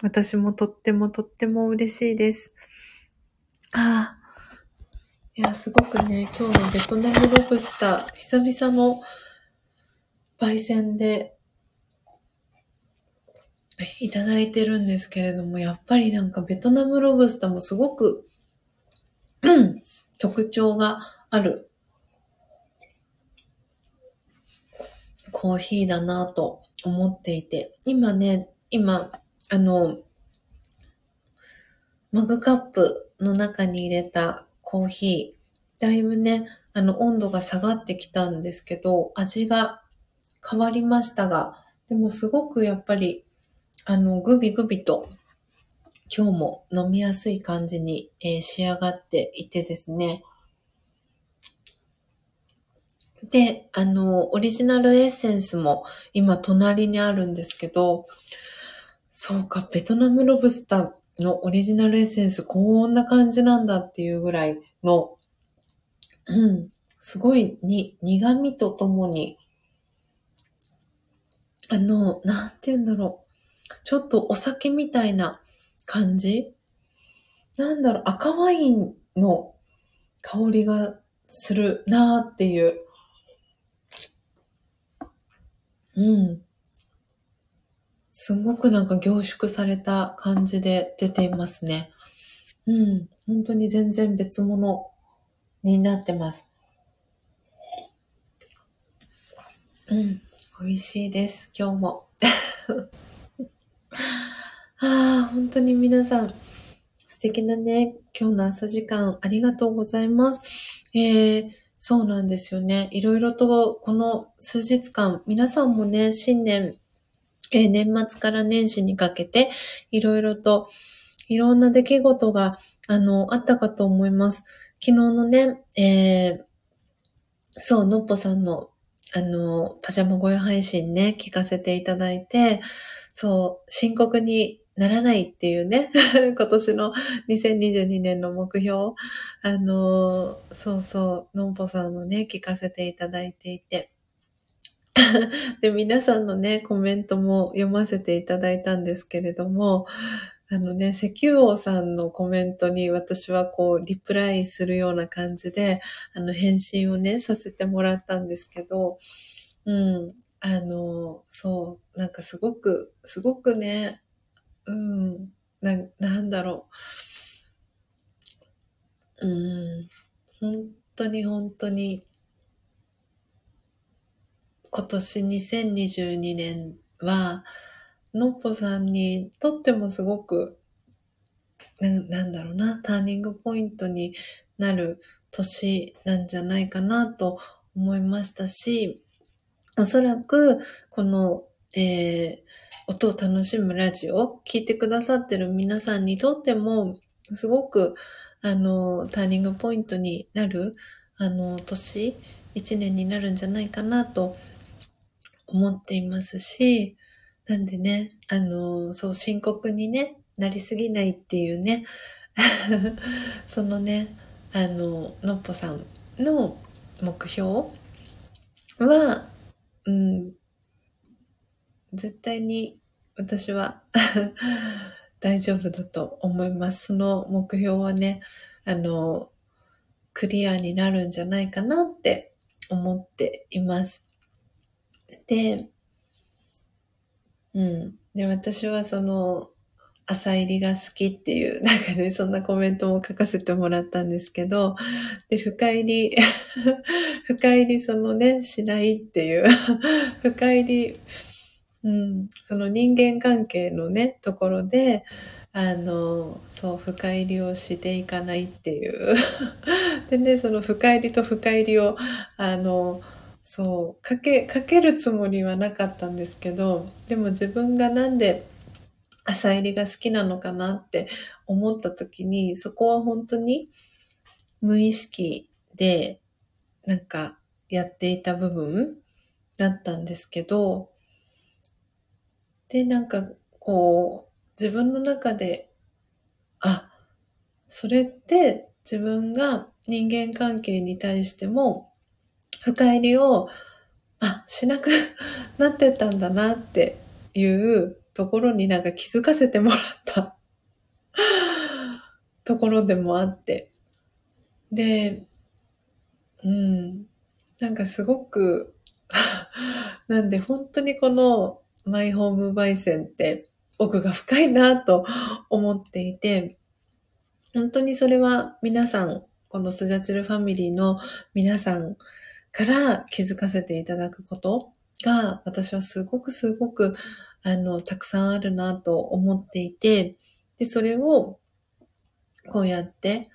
私もとってもとっても嬉しいです。ああ。いや、すごくね、今日のベトナムロブスター、久々の焙煎でいただいてるんですけれども、やっぱりなんかベトナムロブスターもすごく、うん、特徴があるコーヒーだなと思っていて、今ね、今、あの、マグカップの中に入れたコーヒー、だいぶね、あの、温度が下がってきたんですけど、味が変わりましたが、でもすごくやっぱり、あの、グビグビと、今日も飲みやすい感じに、えー、仕上がっていてですね。で、あの、オリジナルエッセンスも今隣にあるんですけど、そうか、ベトナムロブスターのオリジナルエッセンスこんな感じなんだっていうぐらいの、うん、すごいに苦味とともにあの、なんて言うんだろう。ちょっとお酒みたいな感じ？なんだろう、赤ワインの香りがするなーっていう。うん。すごくなんか凝縮された感じで出ていますね。うん。本当に全然別物になってます。うん。美味しいです、今日も。ああ、本当に皆さん、素敵なね、今日の朝時間ありがとうございます。えー、そうなんですよね。いろいろとこの数日間、皆さんもね、新年、えー、年末から年始にかけて、いろいろと、いろんな出来事が、あの、あったかと思います。昨日のね、えー、そう、のっぽさんのあの、パジャマ声配信ね、聞かせていただいて、そう、深刻にならないっていうね、今年の2022年の目標、あの、そうそう、のんぽさんのね、聞かせていただいていて、で、皆さんのね、コメントも読ませていただいたんですけれども、あのね、石油王さんのコメントに私はこう、リプライするような感じで、あの、返信をね、させてもらったんですけど、うん、あの、そう、なんかすごく、すごくね、うん、な、なんだろう。うん、本当に本当に、今年2022年は、のっぽさんにとってもすごくな、なんだろうな、ターニングポイントになる年なんじゃないかなと思いましたし、おそらく、この、えー、音を楽しむラジオ、聞いてくださってる皆さんにとっても、すごく、あの、ターニングポイントになる、あの、年、一年になるんじゃないかなと思っていますし、なんでね、あの、そう深刻にね、なりすぎないっていうね、そのね、あの、のっぽさんの目標は、うん、絶対に私は 大丈夫だと思います。その目標はね、あの、クリアになるんじゃないかなって思っています。で、うん。で、私はその、朝入りが好きっていう、なんかね、そんなコメントも書かせてもらったんですけど、で、深入り、深入りそのね、しないっていう、深入り、うん、その人間関係のね、ところで、あの、そう、深入りをしていかないっていう。でね、その深入りと深入りを、あの、そう、かけ、かけるつもりはなかったんですけど、でも自分がなんで朝入りが好きなのかなって思った時に、そこは本当に無意識でなんかやっていた部分だったんですけど、で、なんかこう、自分の中で、あ、それって自分が人間関係に対しても深入りを、あ、しなくなってたんだなっていうところになんか気づかせてもらった ところでもあって。で、うん。なんかすごく なんで本当にこのマイホーム焙煎って奥が深いなと思っていて、本当にそれは皆さん、このスジャチルファミリーの皆さんから気づかせていただくことが、私はすごくすごく、あの、たくさんあるなと思っていて、で、それを、こうやって、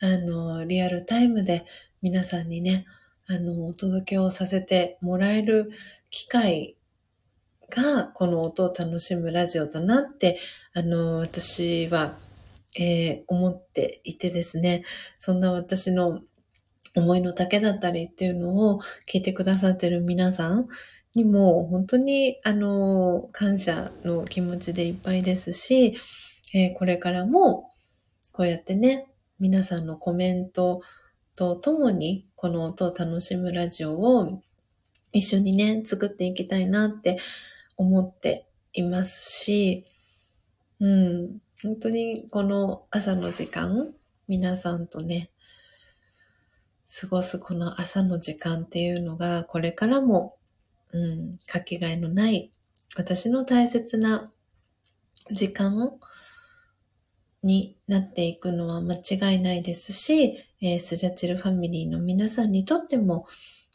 あの、リアルタイムで皆さんにね、あの、お届けをさせてもらえる機会が、この音を楽しむラジオだなって、あの、私は、えー、思っていてですね、そんな私の思いの丈だったりっていうのを聞いてくださってる皆さんにも、本当に、あの、感謝の気持ちでいっぱいですし、えー、これからも、こうやってね、皆さんのコメントとともに、この音を楽しむラジオを一緒にね、作っていきたいなって思っていますし、うん、本当にこの朝の時間、皆さんとね、過ごすこの朝の時間っていうのが、これからも、うん、かけがえのない、私の大切な時間になっていくのは間違いないですし、えー、スジャチルファミリーの皆さんにとっても、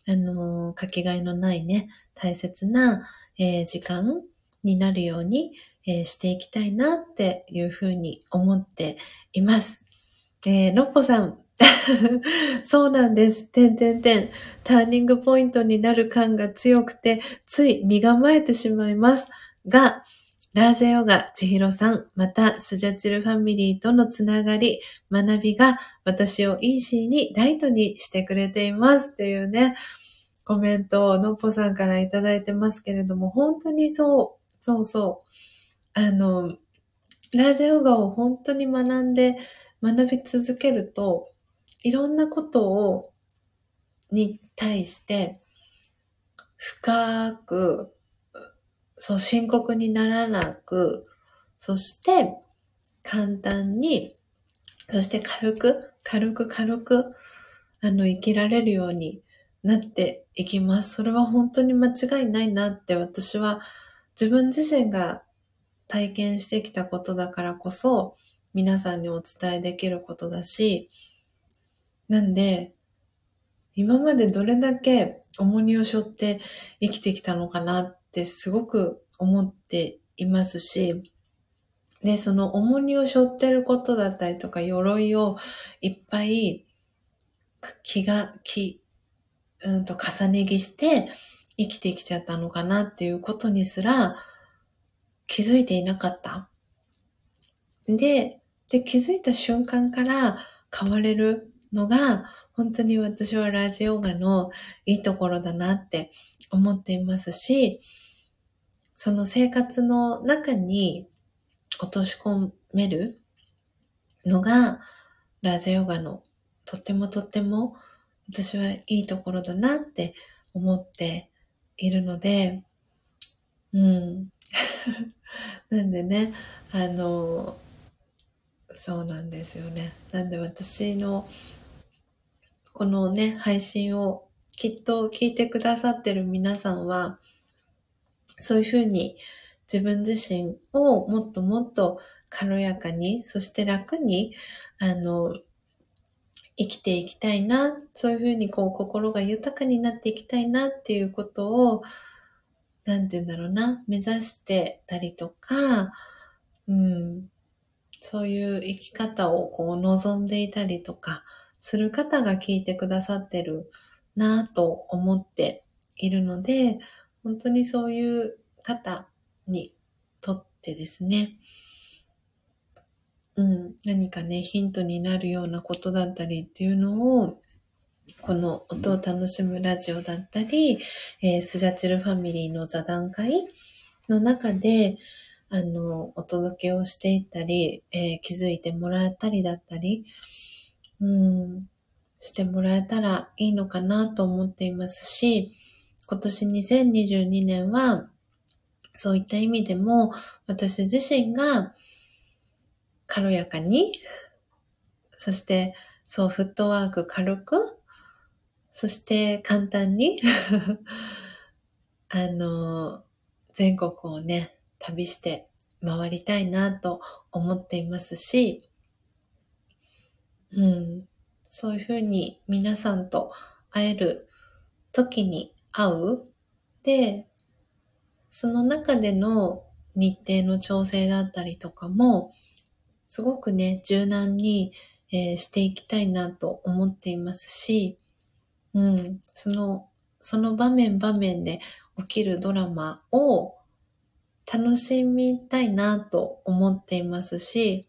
あのー、かけがえのないね、大切な、えー、時間になるように、えー、していきたいなっていうふうに思っています。えー、のっぽさん、そうなんです。てんてんてん。ターニングポイントになる感が強くて、つい身構えてしまいます。が、ラージャヨガ、千尋さん、またスジャチルファミリーとのつながり、学びが私をイージーにライトにしてくれていますっていうね、コメントをのっぽさんからいただいてますけれども、本当にそう、そうそう。あの、ラージャヨガを本当に学んで、学び続けると、いろんなことを、に対して、深く、そう、深刻にならなく、そして、簡単に、そして軽く、軽く軽く、あの、生きられるようになっていきます。それは本当に間違いないなって私は自分自身が体験してきたことだからこそ皆さんにお伝えできることだし、なんで、今までどれだけ重荷を背負って生きてきたのかなってすごく思っていますし、で、その重荷を背負ってることだったりとか、鎧をいっぱい気が、気、うんと重ね着して生きてきちゃったのかなっていうことにすら気づいていなかった。で、で、気づいた瞬間から変われるのが、本当に私はラジオガのいいところだなって思っていますし、その生活の中に落とし込めるのがラジオガのとってもとっても私はいいところだなって思っているので、うん。なんでね、あの、そうなんですよね。なんで私のこのね、配信をきっと聞いてくださってる皆さんは、そういうふうに自分自身をもっともっと軽やかに、そして楽に、あの、生きていきたいな、そういうふうにこう心が豊かになっていきたいなっていうことを、なんて言うんだろうな、目指してたりとか、うん、そういう生き方をこう望んでいたりとかする方が聞いてくださってるなぁと思っているので、本当にそういう方にとってですね、うん、何かね、ヒントになるようなことだったりっていうのを、この音を楽しむラジオだったり、えー、スジャチルファミリーの座談会の中で、あの、お届けをしていったり、えー、気づいてもらったりだったり、うん、してもらえたらいいのかなと思っていますし、今年2022年は、そういった意味でも、私自身が軽やかに、そして、そう、フットワーク軽く、そして簡単に あの、全国をね、旅して回りたいなと思っていますし、うん、そういうふうに皆さんと会える時に会う。で、その中での日程の調整だったりとかも、すごくね、柔軟に、えー、していきたいなと思っていますし、うん、その、その場面場面で起きるドラマを楽しみたいなと思っていますし、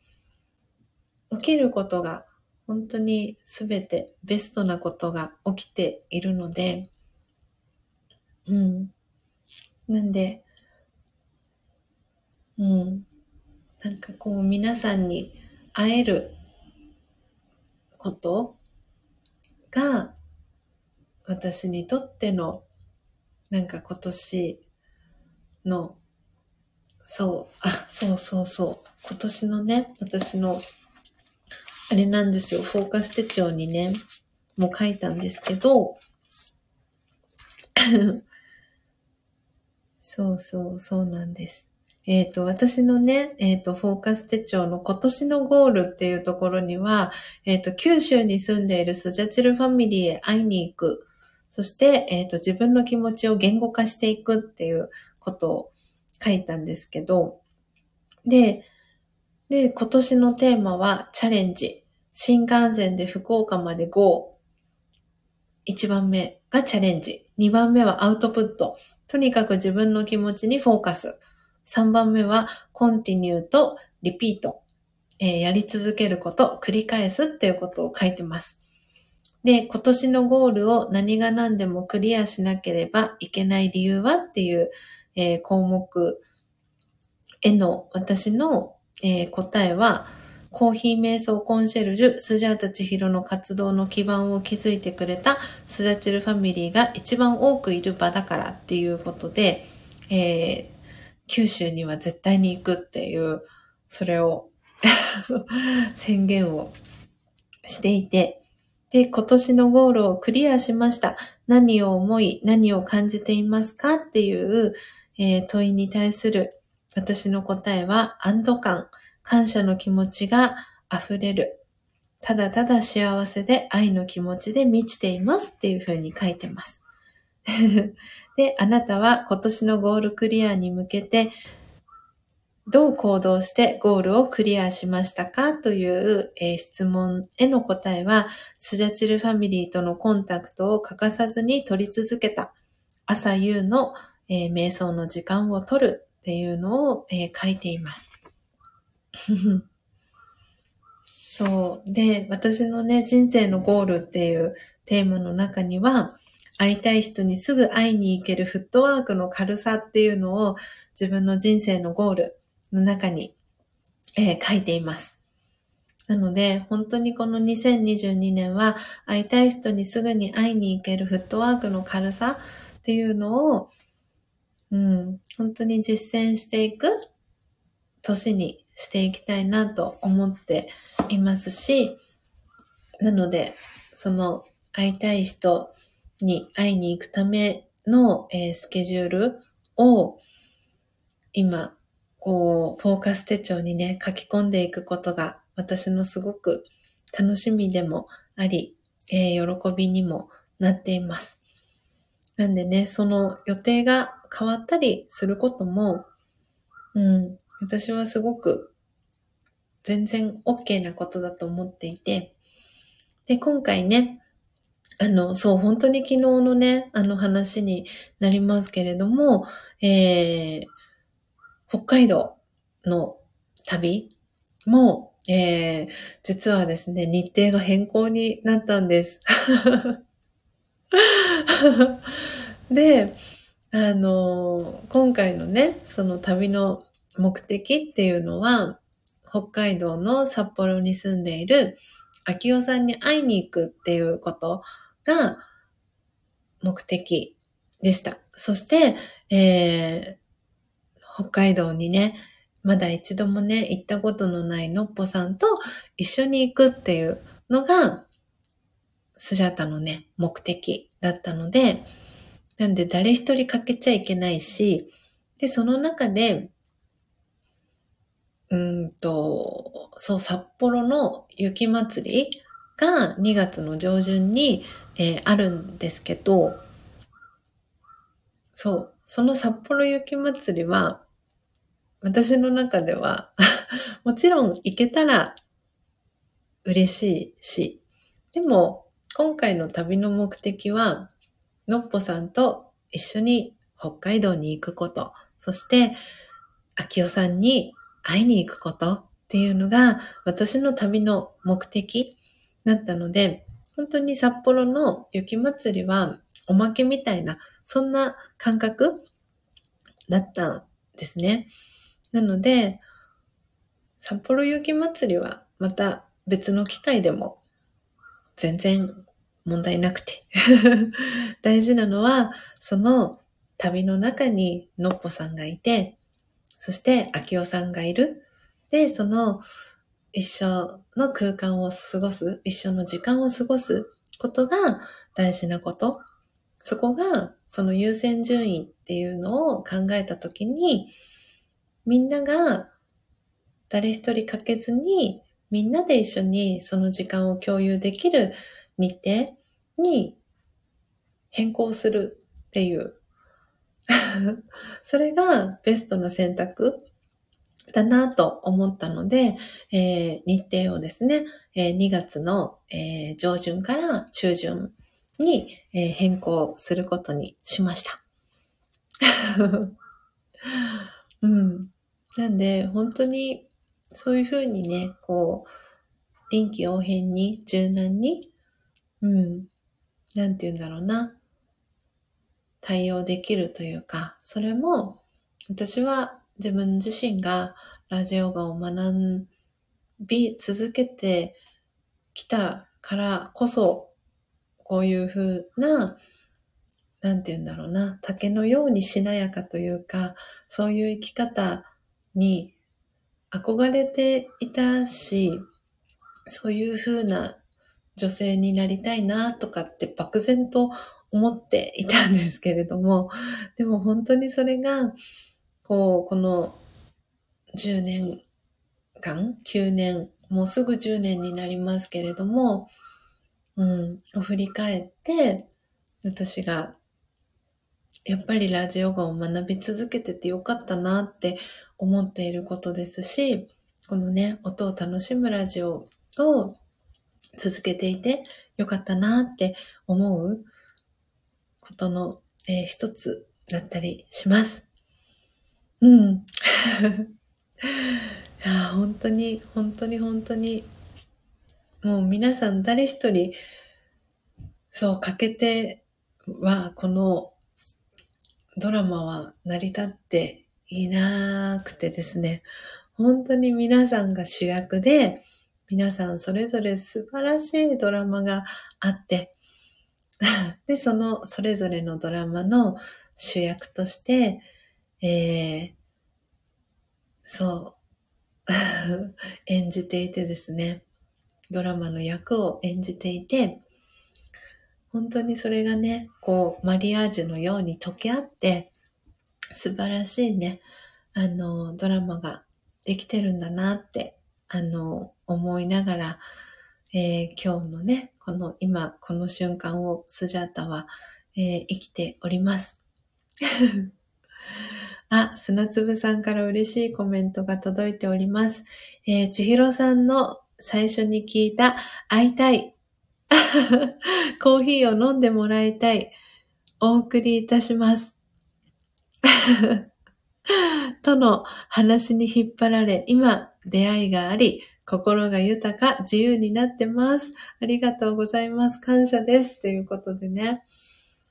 起きることが本当にすべてベストなことが起きているので、うん。なんで、うん。なんかこう皆さんに会えることが私にとってのなんか今年のそう、あ、そうそうそう。今年のね、私の、あれなんですよ、フォーカス手帳にね、もう書いたんですけど、そうそう、そうなんです。えっ、ー、と、私のね、えっ、ー、と、フォーカス手帳の今年のゴールっていうところには、えっ、ー、と、九州に住んでいるスジャチルファミリーへ会いに行く。そして、えっ、と、自分の気持ちを言語化していくっていうことを書いたんですけど、で、で、今年のテーマはチャレンジ。新幹線で福岡まで GO。1番目がチャレンジ。2番目はアウトプット。とにかく自分の気持ちにフォーカス。3番目はコンティニューとリピート。えー、やり続けること、繰り返すっていうことを書いてます。で、今年のゴールを何が何でもクリアしなければいけない理由はっていうえー、項目への私の、えー、答えは、コーヒー瞑想コンシェルジュ、スジャータチヒロの活動の基盤を築いてくれたスジャチルファミリーが一番多くいる場だからっていうことで、えー、九州には絶対に行くっていう、それを 宣言をしていて、で、今年のゴールをクリアしました。何を思い、何を感じていますかっていう、えー、問いに対する私の答えは安堵感、感謝の気持ちが溢れる。ただただ幸せで愛の気持ちで満ちていますっていうふうに書いてます。で、あなたは今年のゴールクリアに向けてどう行動してゴールをクリアしましたかという、えー、質問への答えは、スジャチルファミリーとのコンタクトを欠かさずに取り続けた朝夕のえー、瞑想の時間を取るっていうのを、えー、書いています。そう。で、私のね、人生のゴールっていうテーマの中には、会いたい人にすぐ会いに行けるフットワークの軽さっていうのを自分の人生のゴールの中に、えー、書いています。なので、本当にこの2022年は会いたい人にすぐに会いに行けるフットワークの軽さっていうのを、うん、本当に実践していく年にしていきたいなと思っていますし、なので、その会いたい人に会いに行くための、えー、スケジュールを今、こう、フォーカス手帳にね、書き込んでいくことが私のすごく楽しみでもあり、えー、喜びにもなっています。なんでね、その予定が変わったりすることも、うん、私はすごく全然 OK なことだと思っていて、で、今回ね、あの、そう、本当に昨日のね、あの話になりますけれども、えー、北海道の旅も、えー、実はですね、日程が変更になったんです。で、あの、今回のね、その旅の目的っていうのは、北海道の札幌に住んでいる秋代さんに会いに行くっていうことが目的でした。そして、えー、北海道にね、まだ一度もね、行ったことのないのっぽさんと一緒に行くっていうのが、スジャタのね、目的だったので、なんで誰一人欠けちゃいけないし、で、その中で、うんと、そう、札幌の雪祭りが2月の上旬に、えー、あるんですけど、そう、その札幌雪祭りは、私の中では もちろん行けたら嬉しいし、でも今回の旅の目的は、のっぽさんと一緒に北海道に行くこと、そして、秋代さんに会いに行くことっていうのが私の旅の目的だったので、本当に札幌の雪まつりはおまけみたいな、そんな感覚だったんですね。なので、札幌雪まつりはまた別の機会でも全然問題なくて 大事なのは、その旅の中にのっぽさんがいて、そして秋代さんがいる。で、その一緒の空間を過ごす、一緒の時間を過ごすことが大事なこと。そこが、その優先順位っていうのを考えたときに、みんなが誰一人欠けずに、みんなで一緒にその時間を共有できる日程に変更するっていう それがベストな選択だなと思ったので、えー、日程をですね、えー、2月の、えー、上旬から中旬に、えー、変更することにしました。うん。なんで、本当にそういうふうにね、こう、臨機応変に、柔軟に、うん、なんて言うんだろうな。対応できるというか、それも私は自分自身がラジオガを学び続けてきたからこそ、こういうふうな、なんて言うんだろうな、竹のようにしなやかというか、そういう生き方に憧れていたし、そういうふうな女性になりたいなとかって漠然と思っていたんですけれども、でも本当にそれが、こう、この10年間、9年、もうすぐ10年になりますけれども、うん、を振り返って、私が、やっぱりラジオ語を学び続けててよかったなって思っていることですし、このね、音を楽しむラジオを続けていてよかったなって思うことの、えー、一つだったりします。うん。いや、本当に、本当に本当に、もう皆さん誰一人、そう、欠けては、このドラマは成り立っていなくてですね、本当に皆さんが主役で、皆さんそれぞれ素晴らしいドラマがあって、で、そのそれぞれのドラマの主役として、えー、そう、演じていてですね、ドラマの役を演じていて、本当にそれがね、こう、マリアージュのように溶け合って、素晴らしいね、あの、ドラマができてるんだなって、あの、思いながら、えー、今日のね、この今、この瞬間をスジャータは、えー、生きております。あ、砂粒さんから嬉しいコメントが届いております。えー、千尋さんの最初に聞いた、会いたい。コーヒーを飲んでもらいたい。お送りいたします。との話に引っ張られ、今、出会いがあり、心が豊か、自由になってます。ありがとうございます。感謝です。ということでね。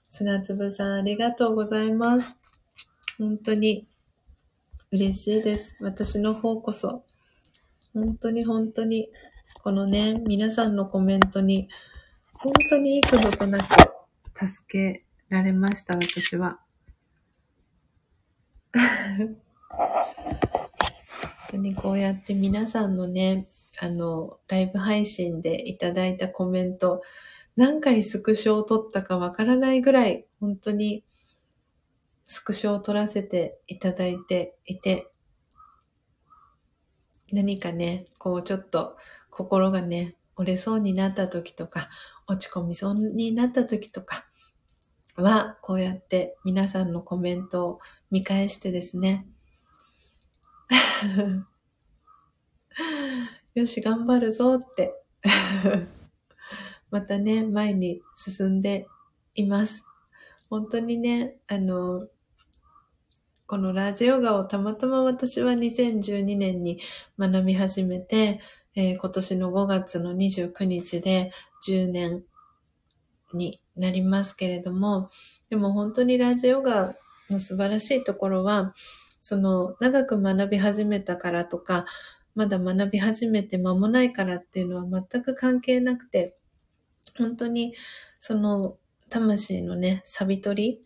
砂粒さん、ありがとうございます。本当に嬉しいです。私の方こそ。本当に本当に、このね、皆さんのコメントに、本当に幾度となく助けられました、私は。本当にこうやって皆さんのね、あの、ライブ配信でいただいたコメント、何回スクショを撮ったかわからないぐらい、本当にスクショを撮らせていただいていて、何かね、こうちょっと心がね、折れそうになった時とか、落ち込みそうになった時とかは、こうやって皆さんのコメントを見返してですね、よし、頑張るぞって またね、前に進んでいます。本当にね、あの、このラジオガをたまたま私は2012年に学び始めて、えー、今年の5月の29日で10年になりますけれども、でも本当にラジオガの素晴らしいところは、その長く学び始めたからとか、まだ学び始めて間もないからっていうのは全く関係なくて、本当にその魂のね、錆び取り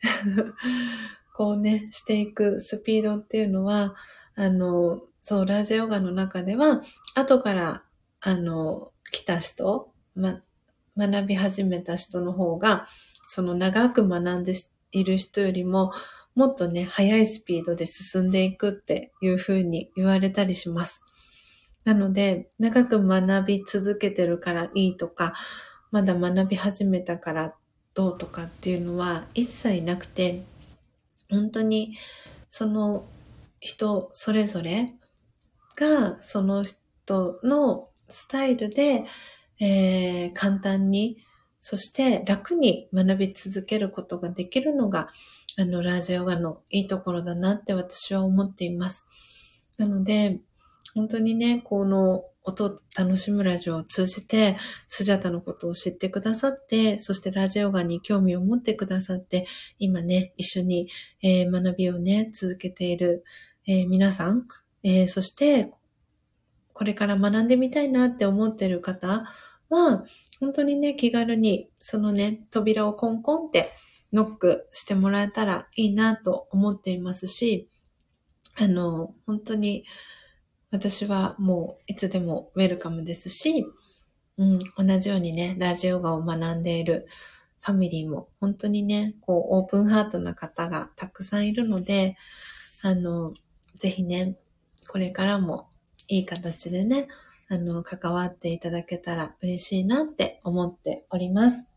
こうね、していくスピードっていうのは、あの、そう、ラージャヨガの中では、後から、あの、来た人、ま、学び始めた人の方が、その長く学んでいる人よりも、もっとね、速いスピードで進んでいくっていうふうに言われたりします。なので、長く学び続けてるからいいとか、まだ学び始めたからどうとかっていうのは一切なくて、本当にその人それぞれがその人のスタイルで、えー、簡単に、そして楽に学び続けることができるのが、あの、ラージオガのいいところだなって私は思っています。なので、本当にね、この音を楽しむラジオを通じて、スジャタのことを知ってくださって、そしてラジオガに興味を持ってくださって、今ね、一緒に、えー、学びをね、続けている、えー、皆さん、えー、そして、これから学んでみたいなって思ってる方は、本当にね、気軽に、そのね、扉をコンコンってノックしてもらえたらいいなと思っていますし、あの、本当に、私はもういつでもウェルカムですし、うん、同じようにね、ラジオガを学んでいるファミリーも本当にね、こうオープンハートな方がたくさんいるので、あの、ぜひね、これからもいい形でね、あの、関わっていただけたら嬉しいなって思っております。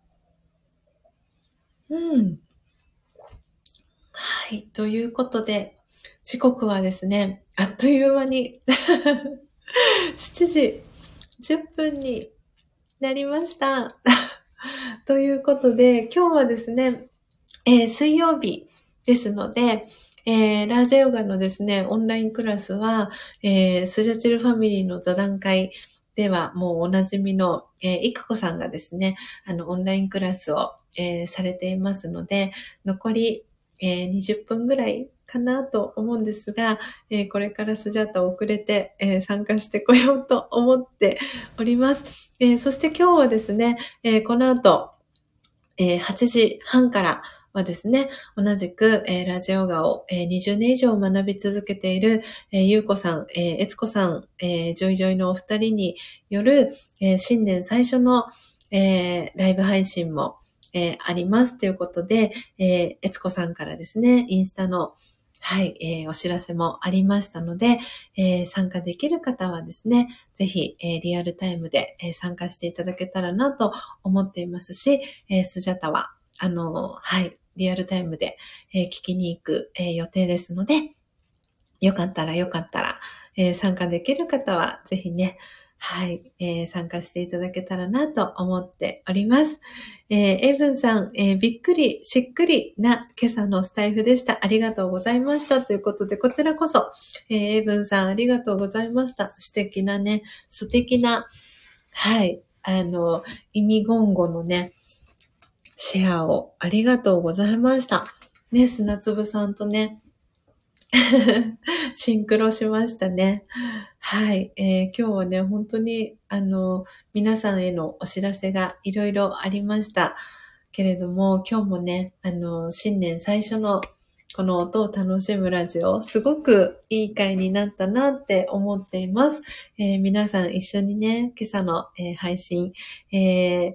うん。はい。ということで、時刻はですね、あっという間に 7時10分になりました。ということで、今日はですね、えー、水曜日ですので、えー、ラージャヨガのですね、オンラインクラスは、えー、スジャチルファミリーの座談会ではもうおなじみの、えー、いくこさんがですね、あの、オンラインクラスを、えー、されていますので、残り、えー、20分ぐらいかなと思うんですが、えー、これからスジャータ遅れて、えー、参加してこようと思っております。えそして今日はですね、えこの後、え8時半からはですね、同じく、え、ラジャヨガを、えー、20年以上学び続けている、え、ゆうこさん、え、えつこさん、え、ジョイジョイのお二人による、え、新年最初の、え、ライブ配信も、えー、ありますということで、えー、えつこさんからですね、インスタの、はい、えー、お知らせもありましたので、えー、参加できる方はですね、ぜひ、えー、リアルタイムで、え、参加していただけたらなと思っていますし、え、スジャタは、あの、はい、リアルタイムで、え、聞きに行く、え、予定ですので、よかったらよかったら、え、参加できる方はぜひね、はい、えー、参加していただけたらなと思っております。えー、エイブンさん、えー、びっくり、しっくりな今朝のスタイフでした。ありがとうございました。ということで、こちらこそ、えー、エイブンさん、ありがとうございました。素敵なね、素敵な、はい、あの、意味言語のね、シェアをありがとうございました。ね、砂粒さんとね、シンクロしましたね。はい、えー、今日はね、本当に、あの、皆さんへのお知らせがいろいろありましたけれども、今日もね、あの、新年最初のこの音を楽しむラジオ、すごくいい回になったなって思っています。えー、皆さん一緒にね、今朝の、えー、配信、えー、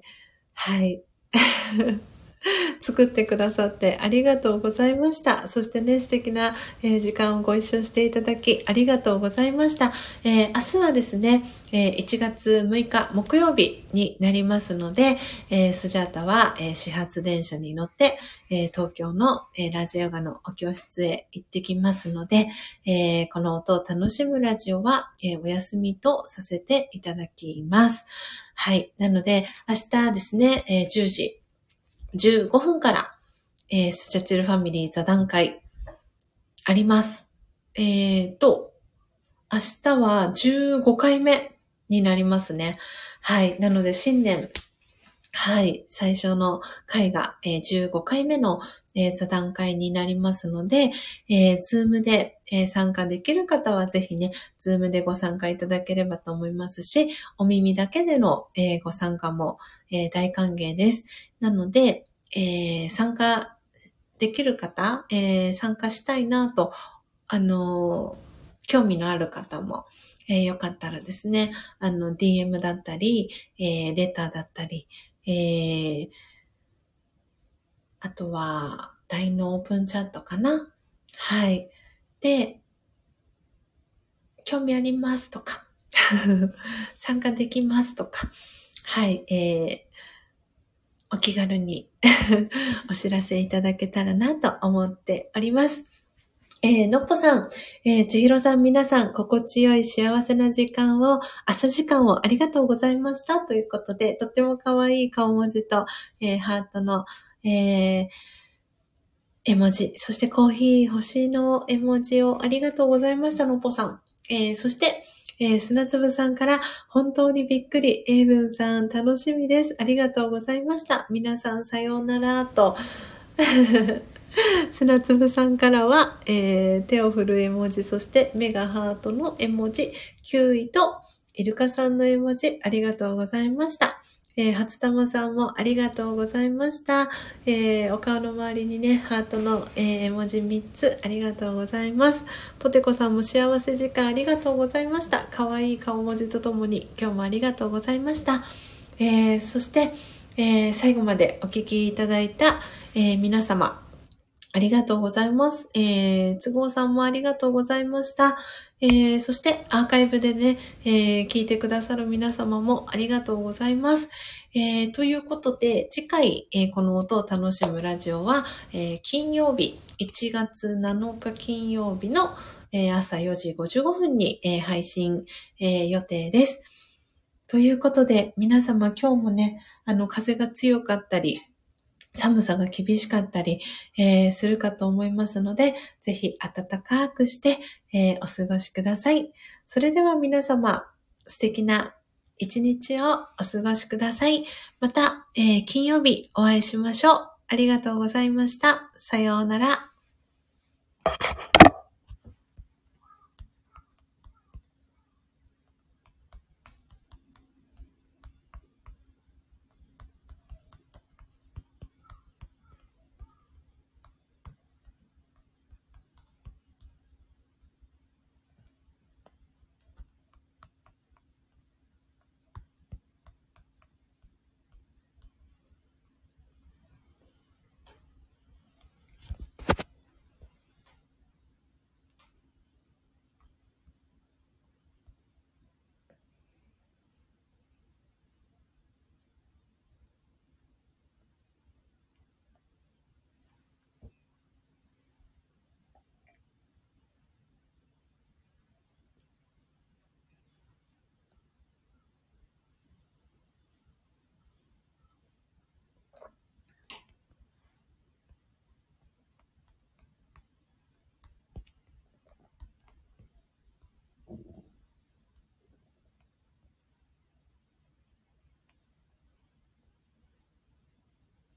はい、作ってくださってありがとうございました。そしてね、素敵な、えー、時間をご一緒していただきありがとうございました。えー、明日はですね、えー、1月6日木曜日になりますので、えスジャータは、え始発電車に乗って、え東京の、えラジオガのお教室へ行ってきますので、えこの音を楽しむラジオは、えお休みとさせていただきます。はい。なので、明日ですね、え10時、15分から、えー、スチャチルファミリー座談会あります。えーと、明日は15回目になりますね。はい。なので新年、はい。最初の回が、えー、15回目の、えー、座談会になりますので、えー、ズームで、えー、参加できる方はぜひね、ズームでご参加いただければと思いますし、お耳だけでの、えー、ご参加も、えー、大歓迎です。なので、えー、参加できる方、えー、参加したいなと、あの興味のある方も、えー、よかったらですね、あの、DM だったり、えー、レターだったり、えー、あとは、LINE のオープンチャットかな？はい。で、興味ありますとか、参加できますとか、はい、えー、お気軽に お知らせいただけたらなと思っております。えー、のっぽさん、えー、ちひろさん、皆さん、心地よい幸せな時間を、朝時間をありがとうございました。ということで、とっても可愛い顔文字と、えー、ハートの、えー、絵文字、そしてコーヒー、星の絵文字をありがとうございました、のぽさん。えー、そして、えー、砂粒さんから、本当にびっくり、英文さん、楽しみです。ありがとうございました。皆さん、さようなら、と。砂粒さんからは、えー、手を振る絵文字、そしてメガハートの絵文字、9位とイルカさんの絵文字、ありがとうございました。えー、初玉さんもありがとうございました。えー、お顔の周りにね、ハートの、えー、文字3つありがとうございます。ポテコさんも幸せ時間ありがとうございました。可愛い顔文字とともに今日もありがとうございました。えー、そして、えー、最後までお聴きいただいた、えー、皆様、ありがとうございます。えー、都合さんもありがとうございました。えー、そしてアーカイブでね、えー、聞いてくださる皆様もありがとうございます。えー、ということで、次回、えー、この音を楽しむラジオは、えー、金曜日、1月7日金曜日の、え朝4時55分に、え配信、え予定です。ということで、皆様今日もね、あの、風が強かったり、寒さが厳しかったり、えー、するかと思いますので、ぜひ暖かくして、えー、お過ごしください。それでは皆様、素敵な一日をお過ごしください。また、えー、金曜日お会いしましょう。ありがとうございました。さようなら。